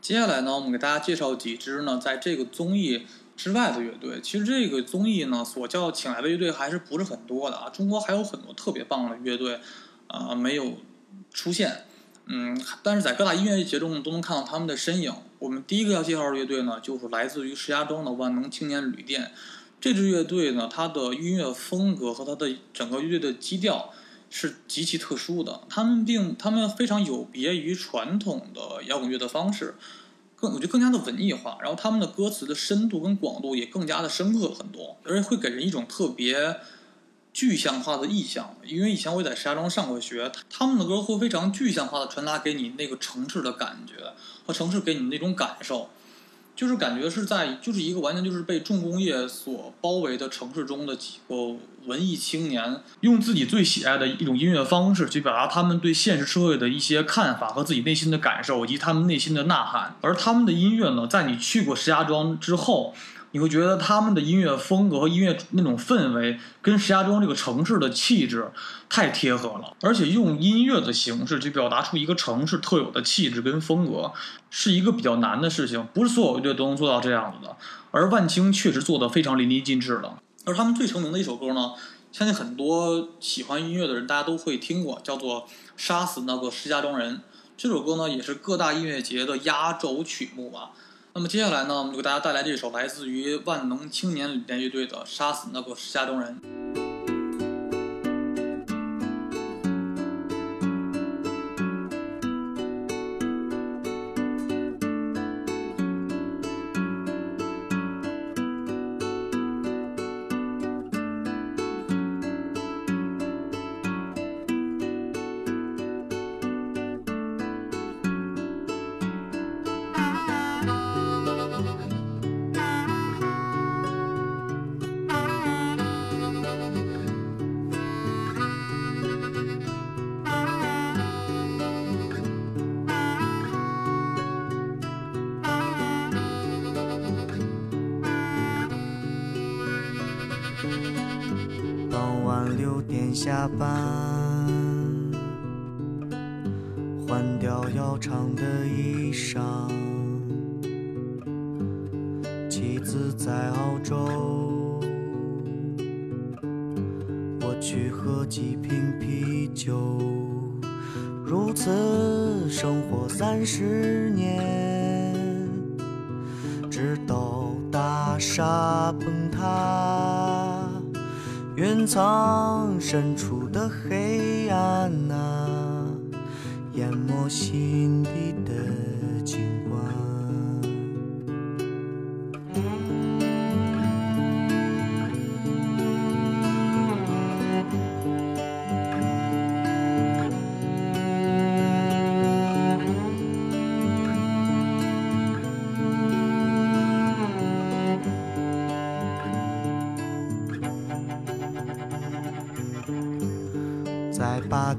接下来呢，我们给大家介绍几支呢，在这个综艺之外的乐队。其实这个综艺呢，所叫请来的乐队还是不是很多的啊。中国还有很多特别棒的乐队，啊，没有出现。嗯，但是在各大音乐节中都能看到他们的身影。我们第一个要介绍的乐队呢，就是来自于石家庄的万能青年旅店。这支乐队呢，它的音乐风格和它的整个乐队的基调。是极其特殊的，他们并他们非常有别于传统的摇滚乐的方式，更我觉得更加的文艺化，然后他们的歌词的深度跟广度也更加的深刻很多，而且会给人一种特别具象化的意象。因为以前我也在石家庄上过学，他们的歌会非常具象化的传达给你那个城市的感觉和城市给你那种感受。就是感觉是在就是一个完全就是被重工业所包围的城市中的几个文艺青年，用自己最喜爱的一种音乐方式去表达他们对现实社会的一些看法和自己内心的感受以及他们内心的呐喊。而他们的音乐呢，在你去过石家庄之后。你会觉得他们的音乐风格和音乐那种氛围跟石家庄这个城市的气质太贴合了，而且用音乐的形式去表达出一个城市特有的气质跟风格，是一个比较难的事情，不是所有乐队都能做到这样子的。而万青确实做得非常淋漓尽致了。而他们最成名的一首歌呢，相信很多喜欢音乐的人大家都会听过，叫做《杀死那个石家庄人》。这首歌呢，也是各大音乐节的压轴曲目吧。那么接下来呢，我们就给大家带来这首来自于万能青年旅店乐队的《杀死那个石家庄人》。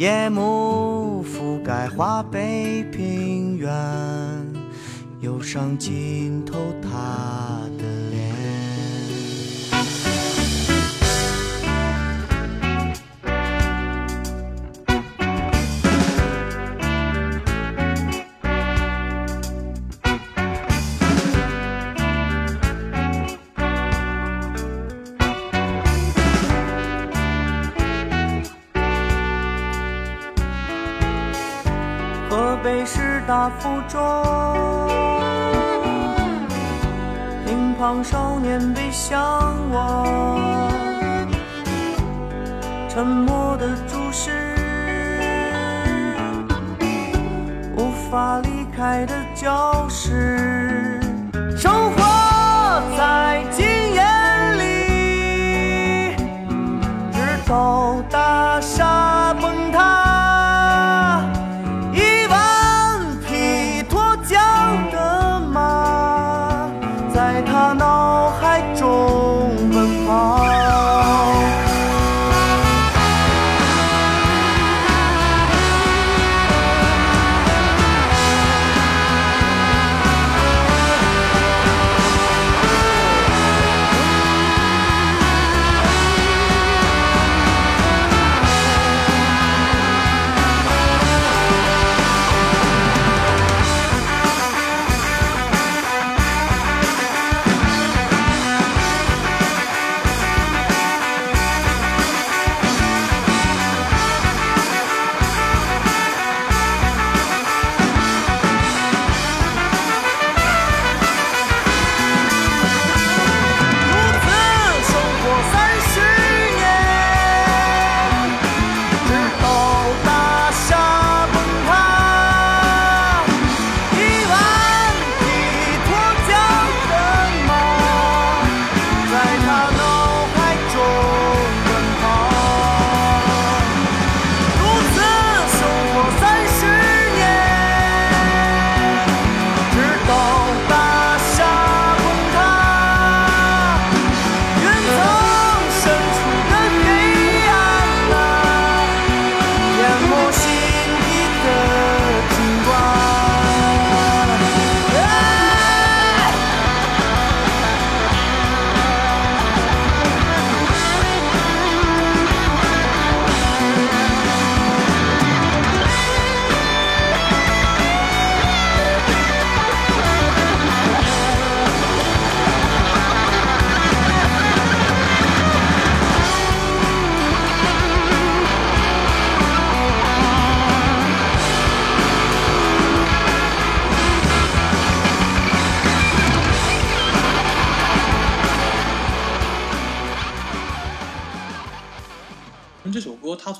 夜幕覆盖华北平原，忧伤浸透他的。浮舟乒乓少年背向我沉默的注视无法离开的教室生活在经验里直到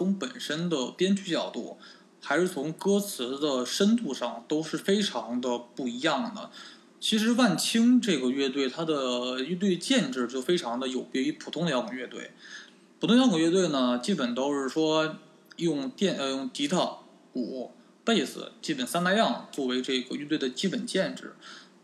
从本身的编曲角度还是从歌词的深度上都是非常的不一样的。其实万青这个乐队它的乐队建制就非常的有别于普通的摇滚乐队。普通摇滚乐队呢基本都是说用电呃用吉他鼓贝斯基本三大样作为这个乐队的基本建制。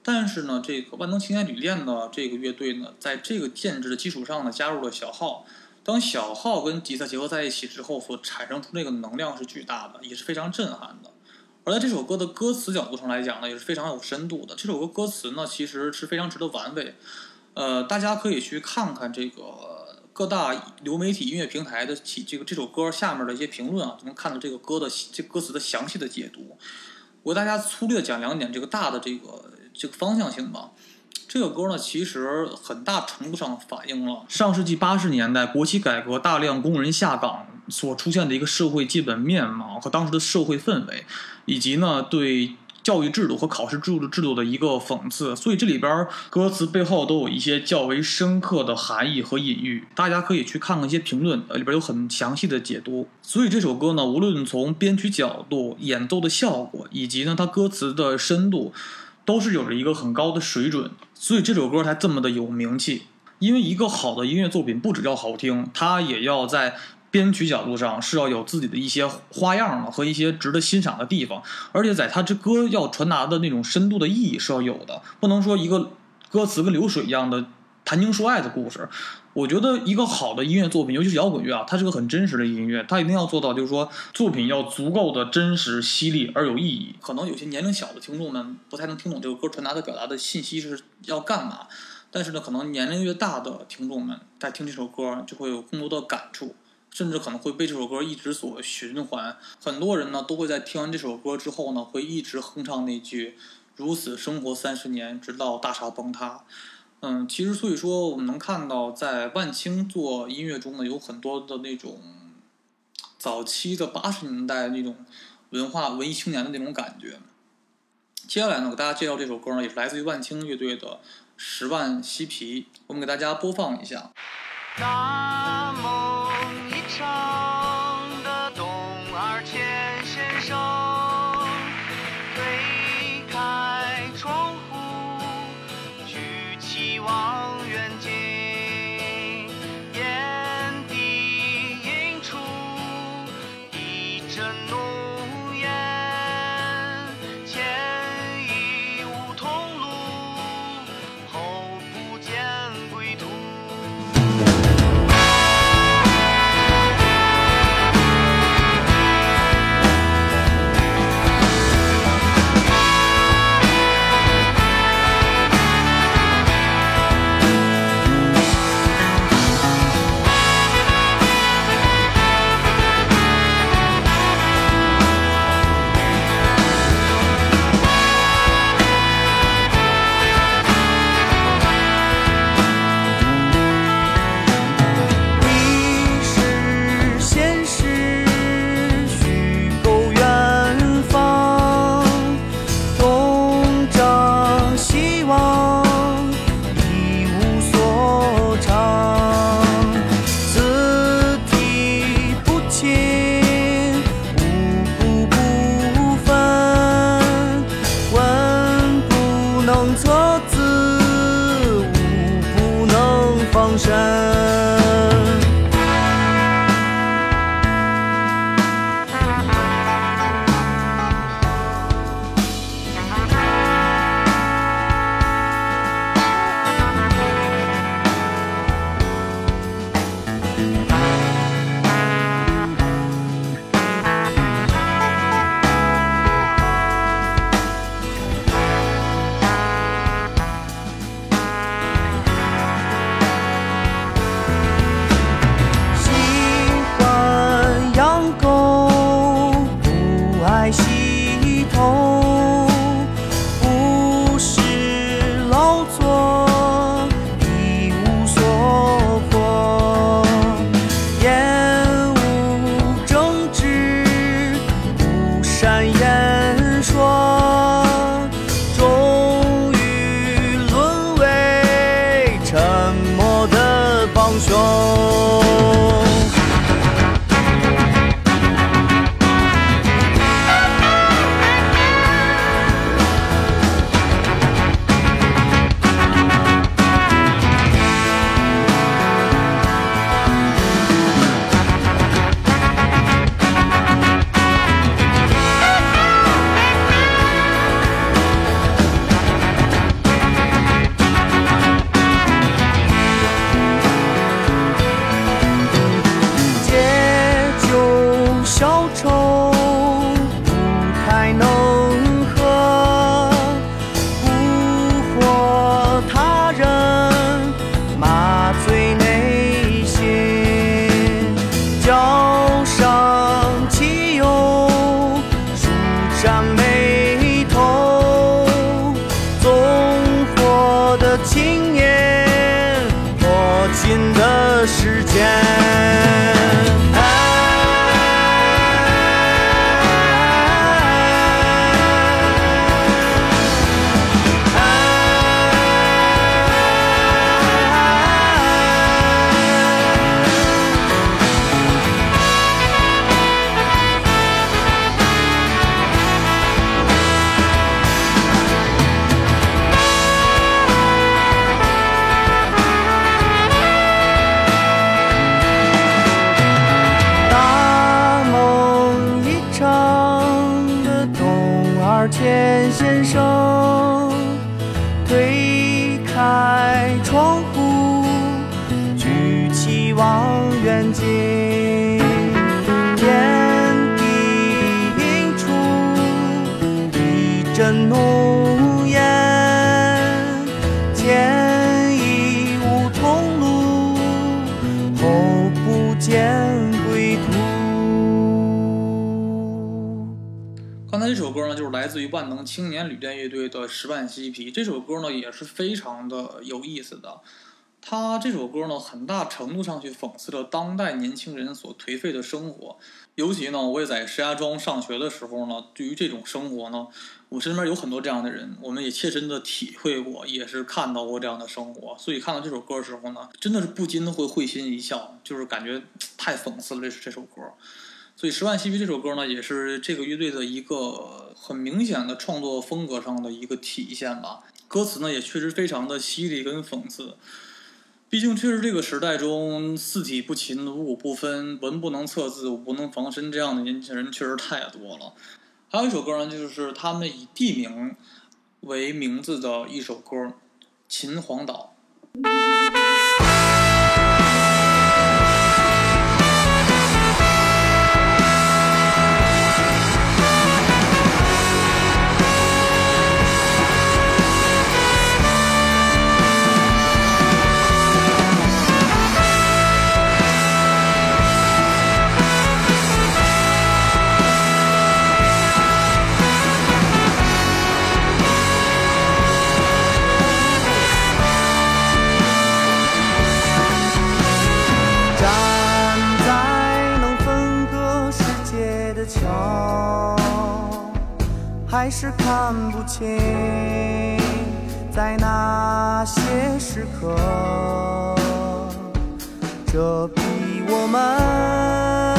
但是呢这个万能青年旅店呢这个乐队呢在这个建制的基础上呢加入了小号当小号跟吉他结合在一起之后，所产生出那个能量是巨大的，也是非常震撼的。而在这首歌的歌词角度上来讲呢，也是非常有深度的。这首歌歌词呢，其实是非常值得玩味。呃，大家可以去看看这个各大流媒体音乐平台的起这个这首歌下面的一些评论啊，就能看到这个歌的这歌词的详细的解读。我给大家粗略讲两点这个大的这个这个方向性吧。这个歌呢，其实很大程度上反映了上世纪八十年代国企改革大量工人下岗所出现的一个社会基本面貌和当时的社会氛围，以及呢对教育制度和考试制度制度的一个讽刺。所以这里边歌词背后都有一些较为深刻的含义和隐喻，大家可以去看看一些评论，呃里边有很详细的解读。所以这首歌呢，无论从编曲角度、演奏的效果，以及呢它歌词的深度。都是有着一个很高的水准，所以这首歌才这么的有名气。因为一个好的音乐作品不只要好听，它也要在编曲角度上是要有自己的一些花样的和一些值得欣赏的地方，而且在它这歌要传达的那种深度的意义是要有的，不能说一个歌词跟流水一样的谈情说爱的故事。我觉得一个好的音乐作品，尤其是摇滚乐啊，它是个很真实的音乐，它一定要做到，就是说作品要足够的真实、犀利而有意义。可能有些年龄小的听众们不太能听懂这个歌传达的表达的信息是要干嘛，但是呢，可能年龄越大的听众们在听这首歌就会有更多的感触，甚至可能会被这首歌一直所循环。很多人呢都会在听完这首歌之后呢，会一直哼唱那句“如此生活三十年，直到大厦崩塌”。嗯，其实所以说，我们能看到，在万青做音乐中呢，有很多的那种早期的八十年代那种文化文艺青年的那种感觉。接下来呢，给大家介绍这首歌呢，也是来自于万青乐队的《十万嬉皮》，我们给大家播放一下。大梦青年旅店乐队的《十万嬉皮》。这首歌呢，也是非常的有意思的。它这首歌呢，很大程度上去讽刺了当代年轻人所颓废的生活。尤其呢，我也在石家庄上学的时候呢，对于这种生活呢，我身边有很多这样的人，我们也切身的体会过，也是看到过这样的生活。所以看到这首歌的时候呢，真的是不禁会会心一笑，就是感觉太讽刺了这这首歌。所以《十万嬉皮》这首歌呢，也是这个乐队的一个很明显的创作风格上的一个体现吧。歌词呢，也确实非常的犀利跟讽刺。毕竟，确实这个时代中，四体不勤、五谷不分、文不能测字、武不能防身这样的年轻人确实太多了。还有一首歌呢，就是他们以地名为名字的一首歌《秦皇岛》。还是看不清，在那些时刻，这比我们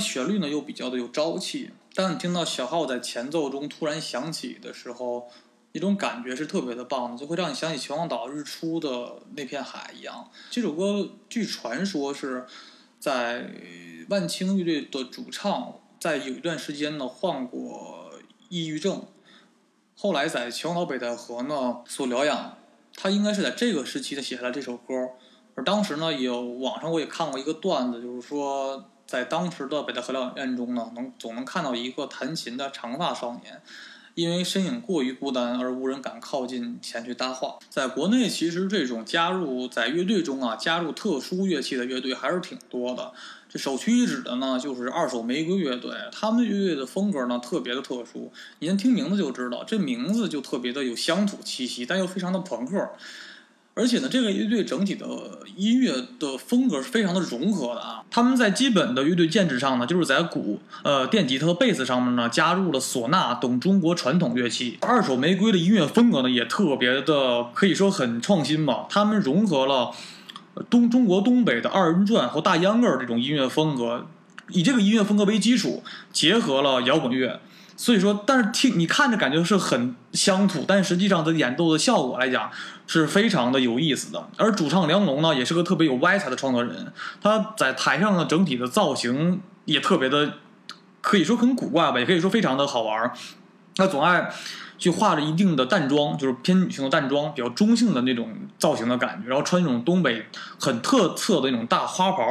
旋律呢又比较的有朝气。当你听到小号在前奏中突然响起的时候，那种感觉是特别的棒的，就会让你想起秦皇岛日出的那片海一样。这首歌据传说是在万青乐队的主唱在有一段时间呢患过抑郁症，后来在秦皇岛北戴河呢所疗养。他应该是在这个时期的写下来这首歌，而当时呢，有网上我也看过一个段子，就是说在当时的北戴河疗养院中呢，能总能看到一个弹琴的长发少年，因为身影过于孤单而无人敢靠近前去搭话。在国内，其实这种加入在乐队中啊，加入特殊乐器的乐队还是挺多的。这首屈一指的呢，就是二手玫瑰乐队。他们乐队的风格呢，特别的特殊。您听名字就知道，这名字就特别的有乡土气息，但又非常的朋克。而且呢，这个乐队整体的音乐的风格是非常的融合的啊。他们在基本的乐队建制上呢，就是在鼓、呃电吉他、和贝斯上面呢，加入了唢呐等中国传统乐器。二手玫瑰的音乐风格呢，也特别的可以说很创新吧。他们融合了。东中国东北的二人转和大秧歌这种音乐风格，以这个音乐风格为基础，结合了摇滚乐，所以说，但是听你看着感觉是很乡土，但实际上的演奏的效果来讲是非常的有意思的。而主唱梁龙呢，也是个特别有歪才的创作人，他在台上的整体的造型也特别的，可以说很古怪吧，也可以说非常的好玩。他总爱。去化着一定的淡妆，就是偏女性的淡妆，比较中性的那种造型的感觉，然后穿那种东北很特色的那种大花袍，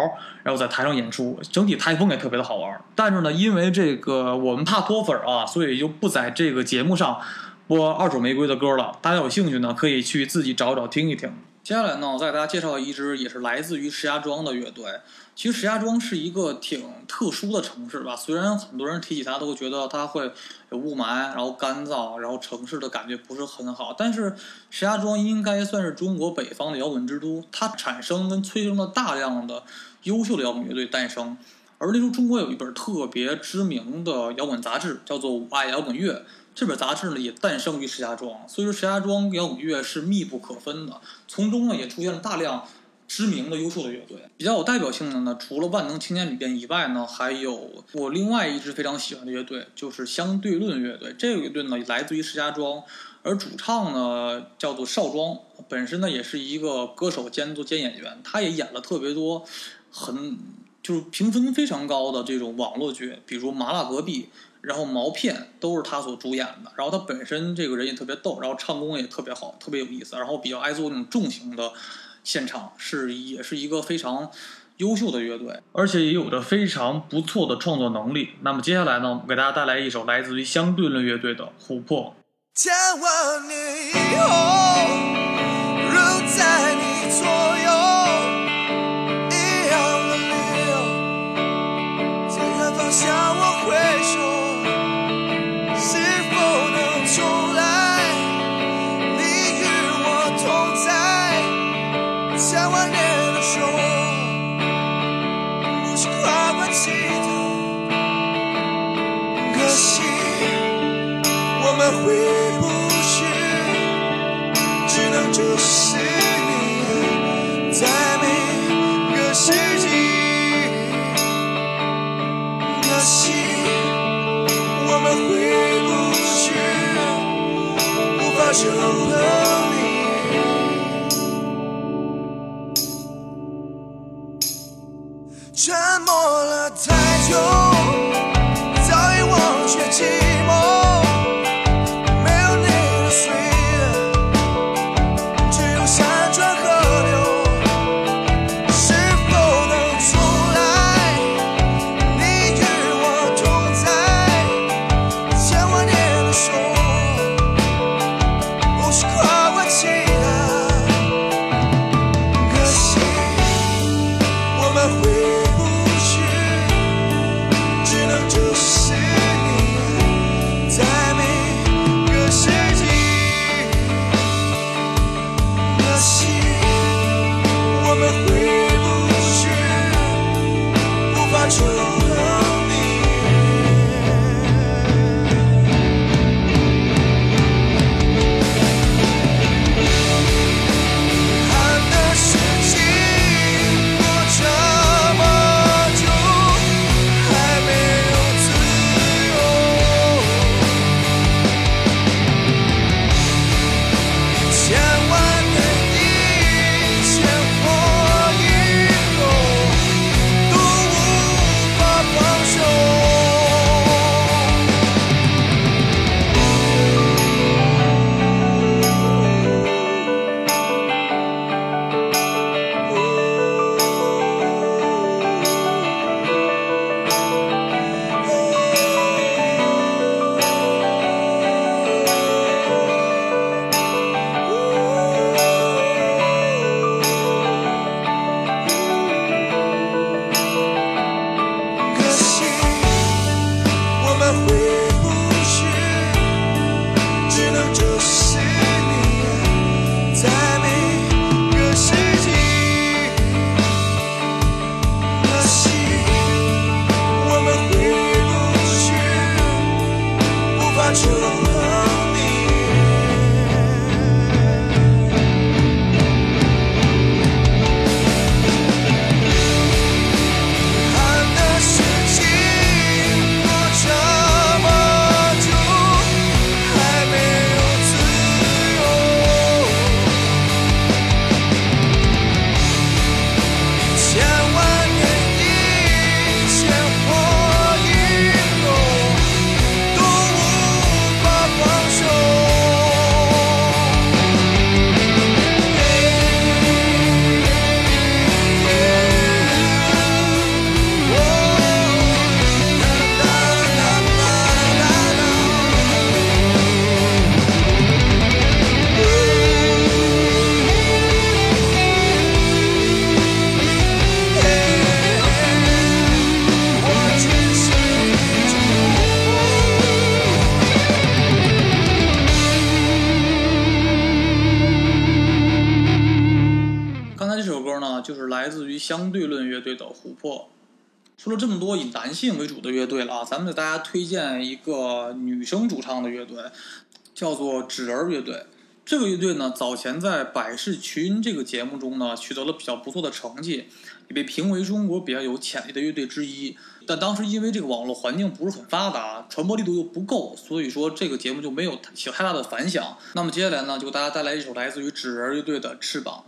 然后在台上演出，整体台风也特别的好玩。但是呢，因为这个我们怕脱粉啊，所以就不在这个节目上播二手玫瑰的歌了。大家有兴趣呢，可以去自己找找听一听。接下来呢，我再给大家介绍一支也是来自于石家庄的乐队。其实石家庄是一个挺特殊的城市吧，虽然很多人提起它都会觉得它会有雾霾，然后干燥，然后城市的感觉不是很好。但是石家庄应该算是中国北方的摇滚之都，它产生跟催生了大量的优秀的摇滚乐队诞生。而那时候中国有一本特别知名的摇滚杂志，叫做《我爱摇滚乐》。这本杂志呢也诞生于石家庄，所以说石家庄摇滚乐是密不可分的。从中呢也出现了大量知名的优秀的乐队，比较有代表性的呢，除了万能青年旅店以外呢，还有我另外一支非常喜欢的乐队，就是相对论乐队。这个乐队呢来自于石家庄，而主唱呢叫做邵庄，本身呢也是一个歌手兼做兼演员，他也演了特别多很就是评分非常高的这种网络剧，比如《麻辣隔壁》。然后毛片都是他所主演的，然后他本身这个人也特别逗，然后唱功也特别好，特别有意思，然后比较爱做那种重型的现场，是也是一个非常优秀的乐队，而且也有着非常不错的创作能力。那么接下来呢，我给大家带来一首来自于相对论乐队的《琥珀》。千万年以后，如在你左右，记得。可惜我们回不去，只能注视说了这么多以男性为主的乐队了啊，咱们给大家推荐一个女生主唱的乐队，叫做纸儿乐队。这个乐队呢，早前在《百事群》这个节目中呢，取得了比较不错的成绩，也被评为中国比较有潜力的乐队之一。但当时因为这个网络环境不是很发达，传播力度又不够，所以说这个节目就没有起太大的反响。那么接下来呢，就给大家带来一首来自于纸人乐队的《翅膀》。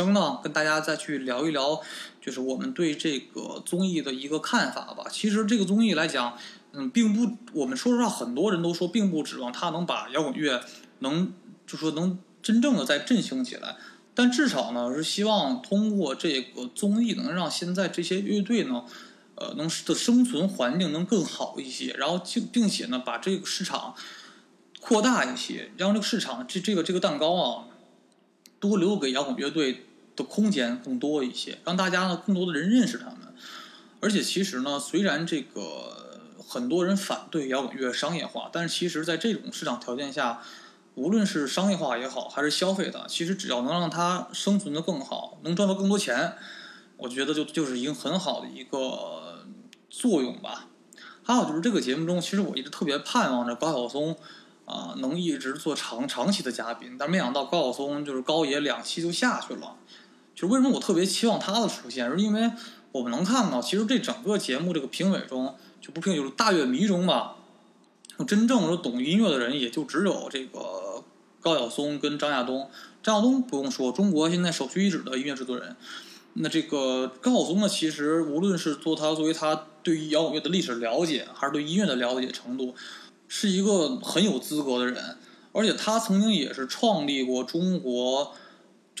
声呢，跟大家再去聊一聊，就是我们对这个综艺的一个看法吧。其实这个综艺来讲，嗯，并不，我们说实话，很多人都说并不指望它能把摇滚乐能，就说能真正的再振兴起来。但至少呢，是希望通过这个综艺，能让现在这些乐队呢，呃，能的生存环境能更好一些，然后并并且呢，把这个市场扩大一些，让这个市场这这个这个蛋糕啊，多留给摇滚乐队的空间更多一些，让大家呢更多的人认识他们。而且其实呢，虽然这个很多人反对摇滚乐商业化，但是其实在这种市场条件下。无论是商业化也好，还是消费的，其实只要能让它生存的更好，能赚到更多钱，我觉得就就是一个很好的一个作用吧。还有就是这个节目中，其实我一直特别盼望着高晓松啊能一直做长长期的嘉宾，但没想到高晓松就是高爷两期就下去了。就为什么我特别期望他的出现，是因为我们能看到，其实这整个节目这个评委中，就不评就是大乐迷中吧。真正说懂音乐的人，也就只有这个高晓松跟张亚东。张亚东不用说，中国现在首屈一指的音乐制作人。那这个高晓松呢，其实无论是做他作为他对于摇滚乐的历史了解，还是对音乐的了解程度，是一个很有资格的人。而且他曾经也是创立过中国，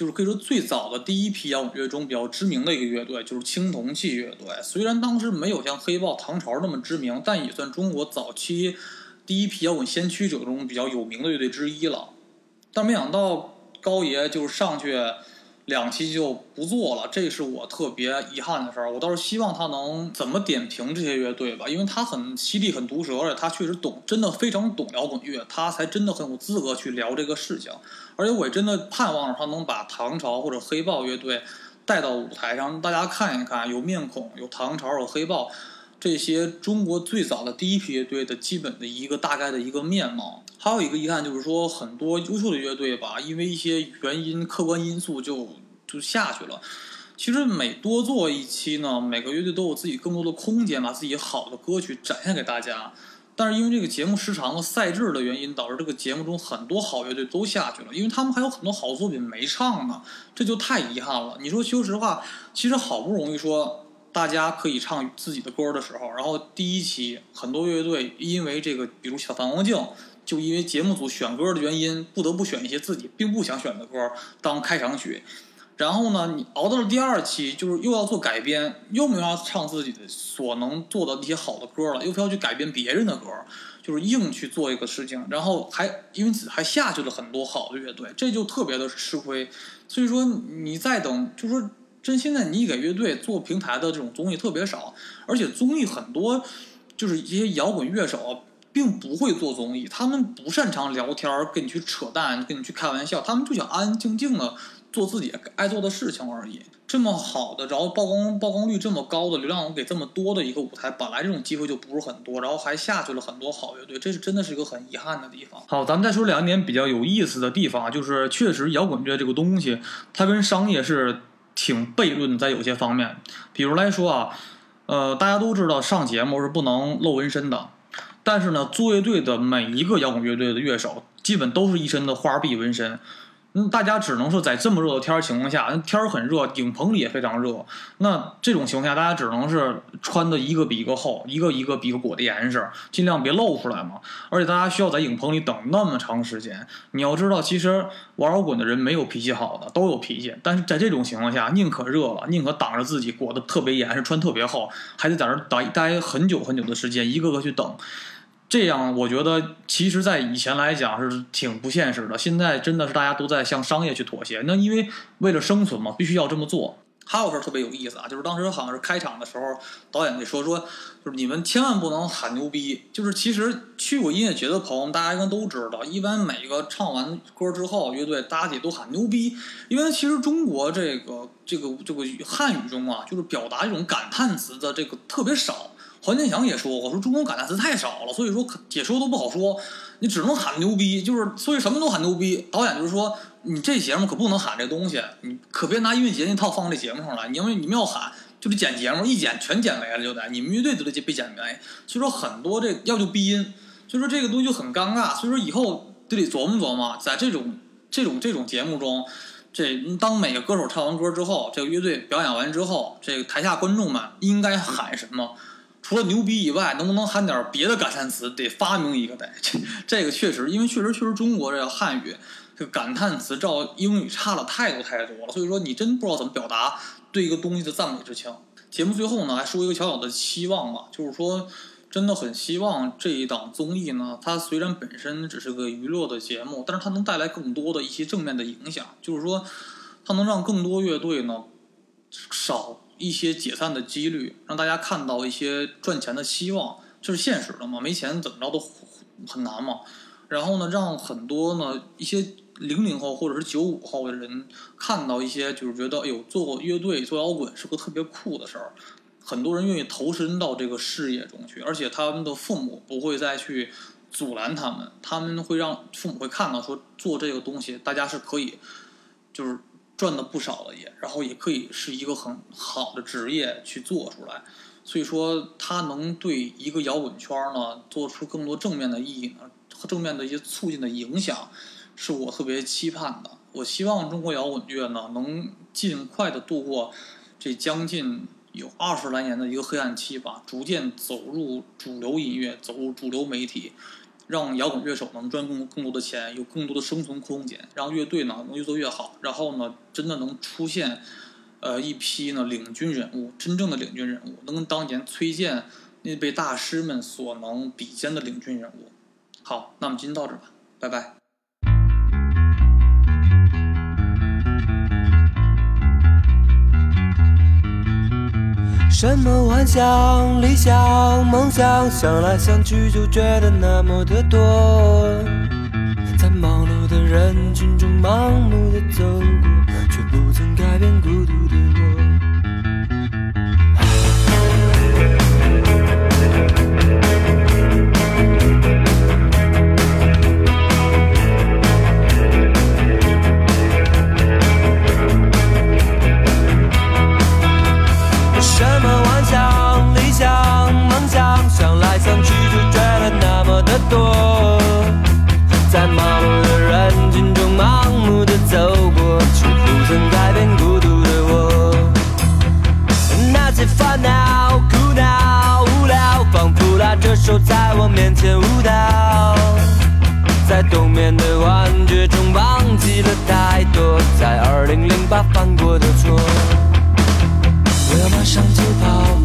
就是可以说最早的第一批摇滚乐中比较知名的一个乐队，就是青铜器乐队。虽然当时没有像黑豹、唐朝那么知名，但也算中国早期。第一批摇滚先驱者中比较有名的乐队之一了，但没想到高爷就是上去两期就不做了，这是我特别遗憾的事儿。我倒是希望他能怎么点评这些乐队吧，因为他很犀利、很毒舌，而且他确实懂，真的非常懂摇滚乐，他才真的很有资格去聊这个事情。而且我也真的盼望着他能把唐朝或者黑豹乐队带到舞台上，大家看一看，有面孔，有唐朝，有黑豹。这些中国最早的第一批乐队的基本的一个大概的一个面貌，还有一个遗憾就是说，很多优秀的乐队吧，因为一些原因、客观因素就就下去了。其实每多做一期呢，每个乐队都有自己更多的空间，把自己好的歌曲展现给大家。但是因为这个节目时长和赛制的原因，导致这个节目中很多好乐队都下去了，因为他们还有很多好作品没唱呢，这就太遗憾了。你说说实话，其实好不容易说。大家可以唱自己的歌的时候，然后第一期很多乐队因为这个，比如小反光镜，就因为节目组选歌的原因，不得不选一些自己并不想选的歌当开场曲。然后呢，你熬到了第二期，就是又要做改编，又没法唱自己的所能做的那些好的歌了，又非要去改编别人的歌，就是硬去做一个事情，然后还因此还下去了很多好的乐队，这就特别的吃亏。所以说，你再等，就是说。真现在你给乐队做平台的这种综艺特别少，而且综艺很多就是一些摇滚乐手并不会做综艺，他们不擅长聊天跟你去扯淡，跟你去开玩笑，他们就想安安静静的做自己爱做的事情而已。这么好的，然后曝光曝光率这么高的，流量给这么多的一个舞台，本来这种机会就不是很多，然后还下去了很多好乐队，这是真的是一个很遗憾的地方。好，咱们再说两点比较有意思的地方，就是确实摇滚乐这个东西，它跟商业是。挺悖论，在有些方面，比如来说啊，呃，大家都知道上节目是不能露纹身的，但是呢，做乐队的每一个摇滚乐队的乐手，基本都是一身的花臂纹身。嗯，大家只能说在这么热的天儿情况下，天儿很热，影棚里也非常热。那这种情况下，大家只能是穿的一个比一个厚，一个一个比一个裹得严实，尽量别露出来嘛。而且大家需要在影棚里等那么长时间。你要知道，其实玩摇滚的人没有脾气好的，都有脾气。但是在这种情况下，宁可热了，宁可挡着自己裹得特别严实，穿特别厚，还得在这待待很久很久的时间，一个个去等。这样，我觉得其实，在以前来讲是挺不现实的。现在真的是大家都在向商业去妥协。那因为为了生存嘛，必须要这么做。还有事儿特别有意思啊，就是当时好像是开场的时候，导演得说说，就是你们千万不能喊牛逼。就是其实去过音乐节的朋友，大家应该都知道，一般每个唱完歌之后，乐队大家也都喊牛逼。因为其实中国这个这个这个汉语中啊，就是表达一种感叹词的这个特别少。黄健翔也说过，说中国感叹词太少了，所以说解说都不好说，你只能喊牛逼，就是所以什么都喊牛逼。导演就是说，你这节目可不能喊这东西，你可别拿音乐节那套放这节目上来，因为你们要喊就得剪节目，一剪全剪没了就得，你们乐队都得被剪没。所以说很多这要就鼻音，所以说这个东西就很尴尬。所以说以后就得琢磨琢磨，在这种这种这种节目中，这当每个歌手唱完歌之后，这个乐队表演完之后，这个台下观众们应该喊什么？除了牛逼以外，能不能喊点别的感叹词？得发明一个得。这这个确实，因为确实确实中国这个汉语这个感叹词照英语差了太多太多了，所以说你真不知道怎么表达对一个东西的赞美之情。节目最后呢，还说一个小小的期望吧，就是说真的很希望这一档综艺呢，它虽然本身只是个娱乐的节目，但是它能带来更多的一些正面的影响，就是说它能让更多乐队呢少一些解散的几率，让大家看到一些赚钱的希望，这是现实的嘛，没钱怎么着都很难嘛。然后呢，让很多呢一些零零后或者是九五后的人看到一些，就是觉得哎呦，做乐队做摇滚是个特别酷的事儿，很多人愿意投身到这个事业中去，而且他们的父母不会再去阻拦他们，他们会让父母会看到说做这个东西，大家是可以就是赚的不少了也，然后也可以是一个很好的职业去做出来，所以说他能对一个摇滚圈呢做出更多正面的意义呢。和正面的一些促进的影响，是我特别期盼的。我希望中国摇滚乐呢，能尽快的度过这将近有二十来年的一个黑暗期吧，逐渐走入主流音乐，走入主流媒体，让摇滚乐手能赚更更多的钱，有更多的生存空间，让乐队呢能越做越好，然后呢，真的能出现呃一批呢领军人物，真正的领军人物，能跟当年崔健那辈大师们所能比肩的领军人物。好，那我们今天到这吧，拜拜。什么幻想、理想、梦想，想来想去就觉得那么的多。在忙碌的人群中盲目的走过，却不曾改变孤独的我。在2008犯过的错。我要马上就跑，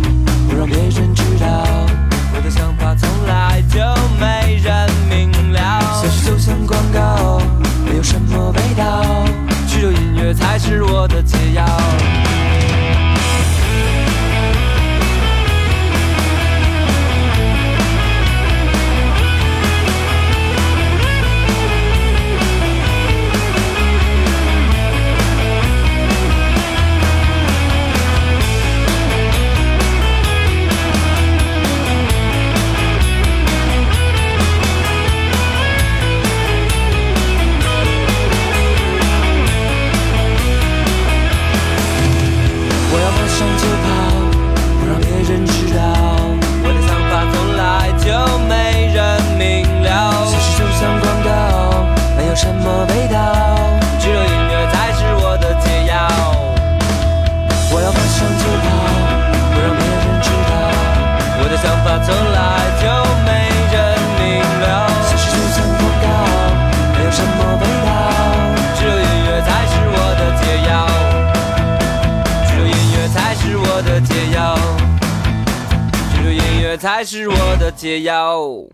不让别人知道。我的想法从来就没人明了。现实就像广告，没有什么味道，只有音乐才是我的解药。是我的解药。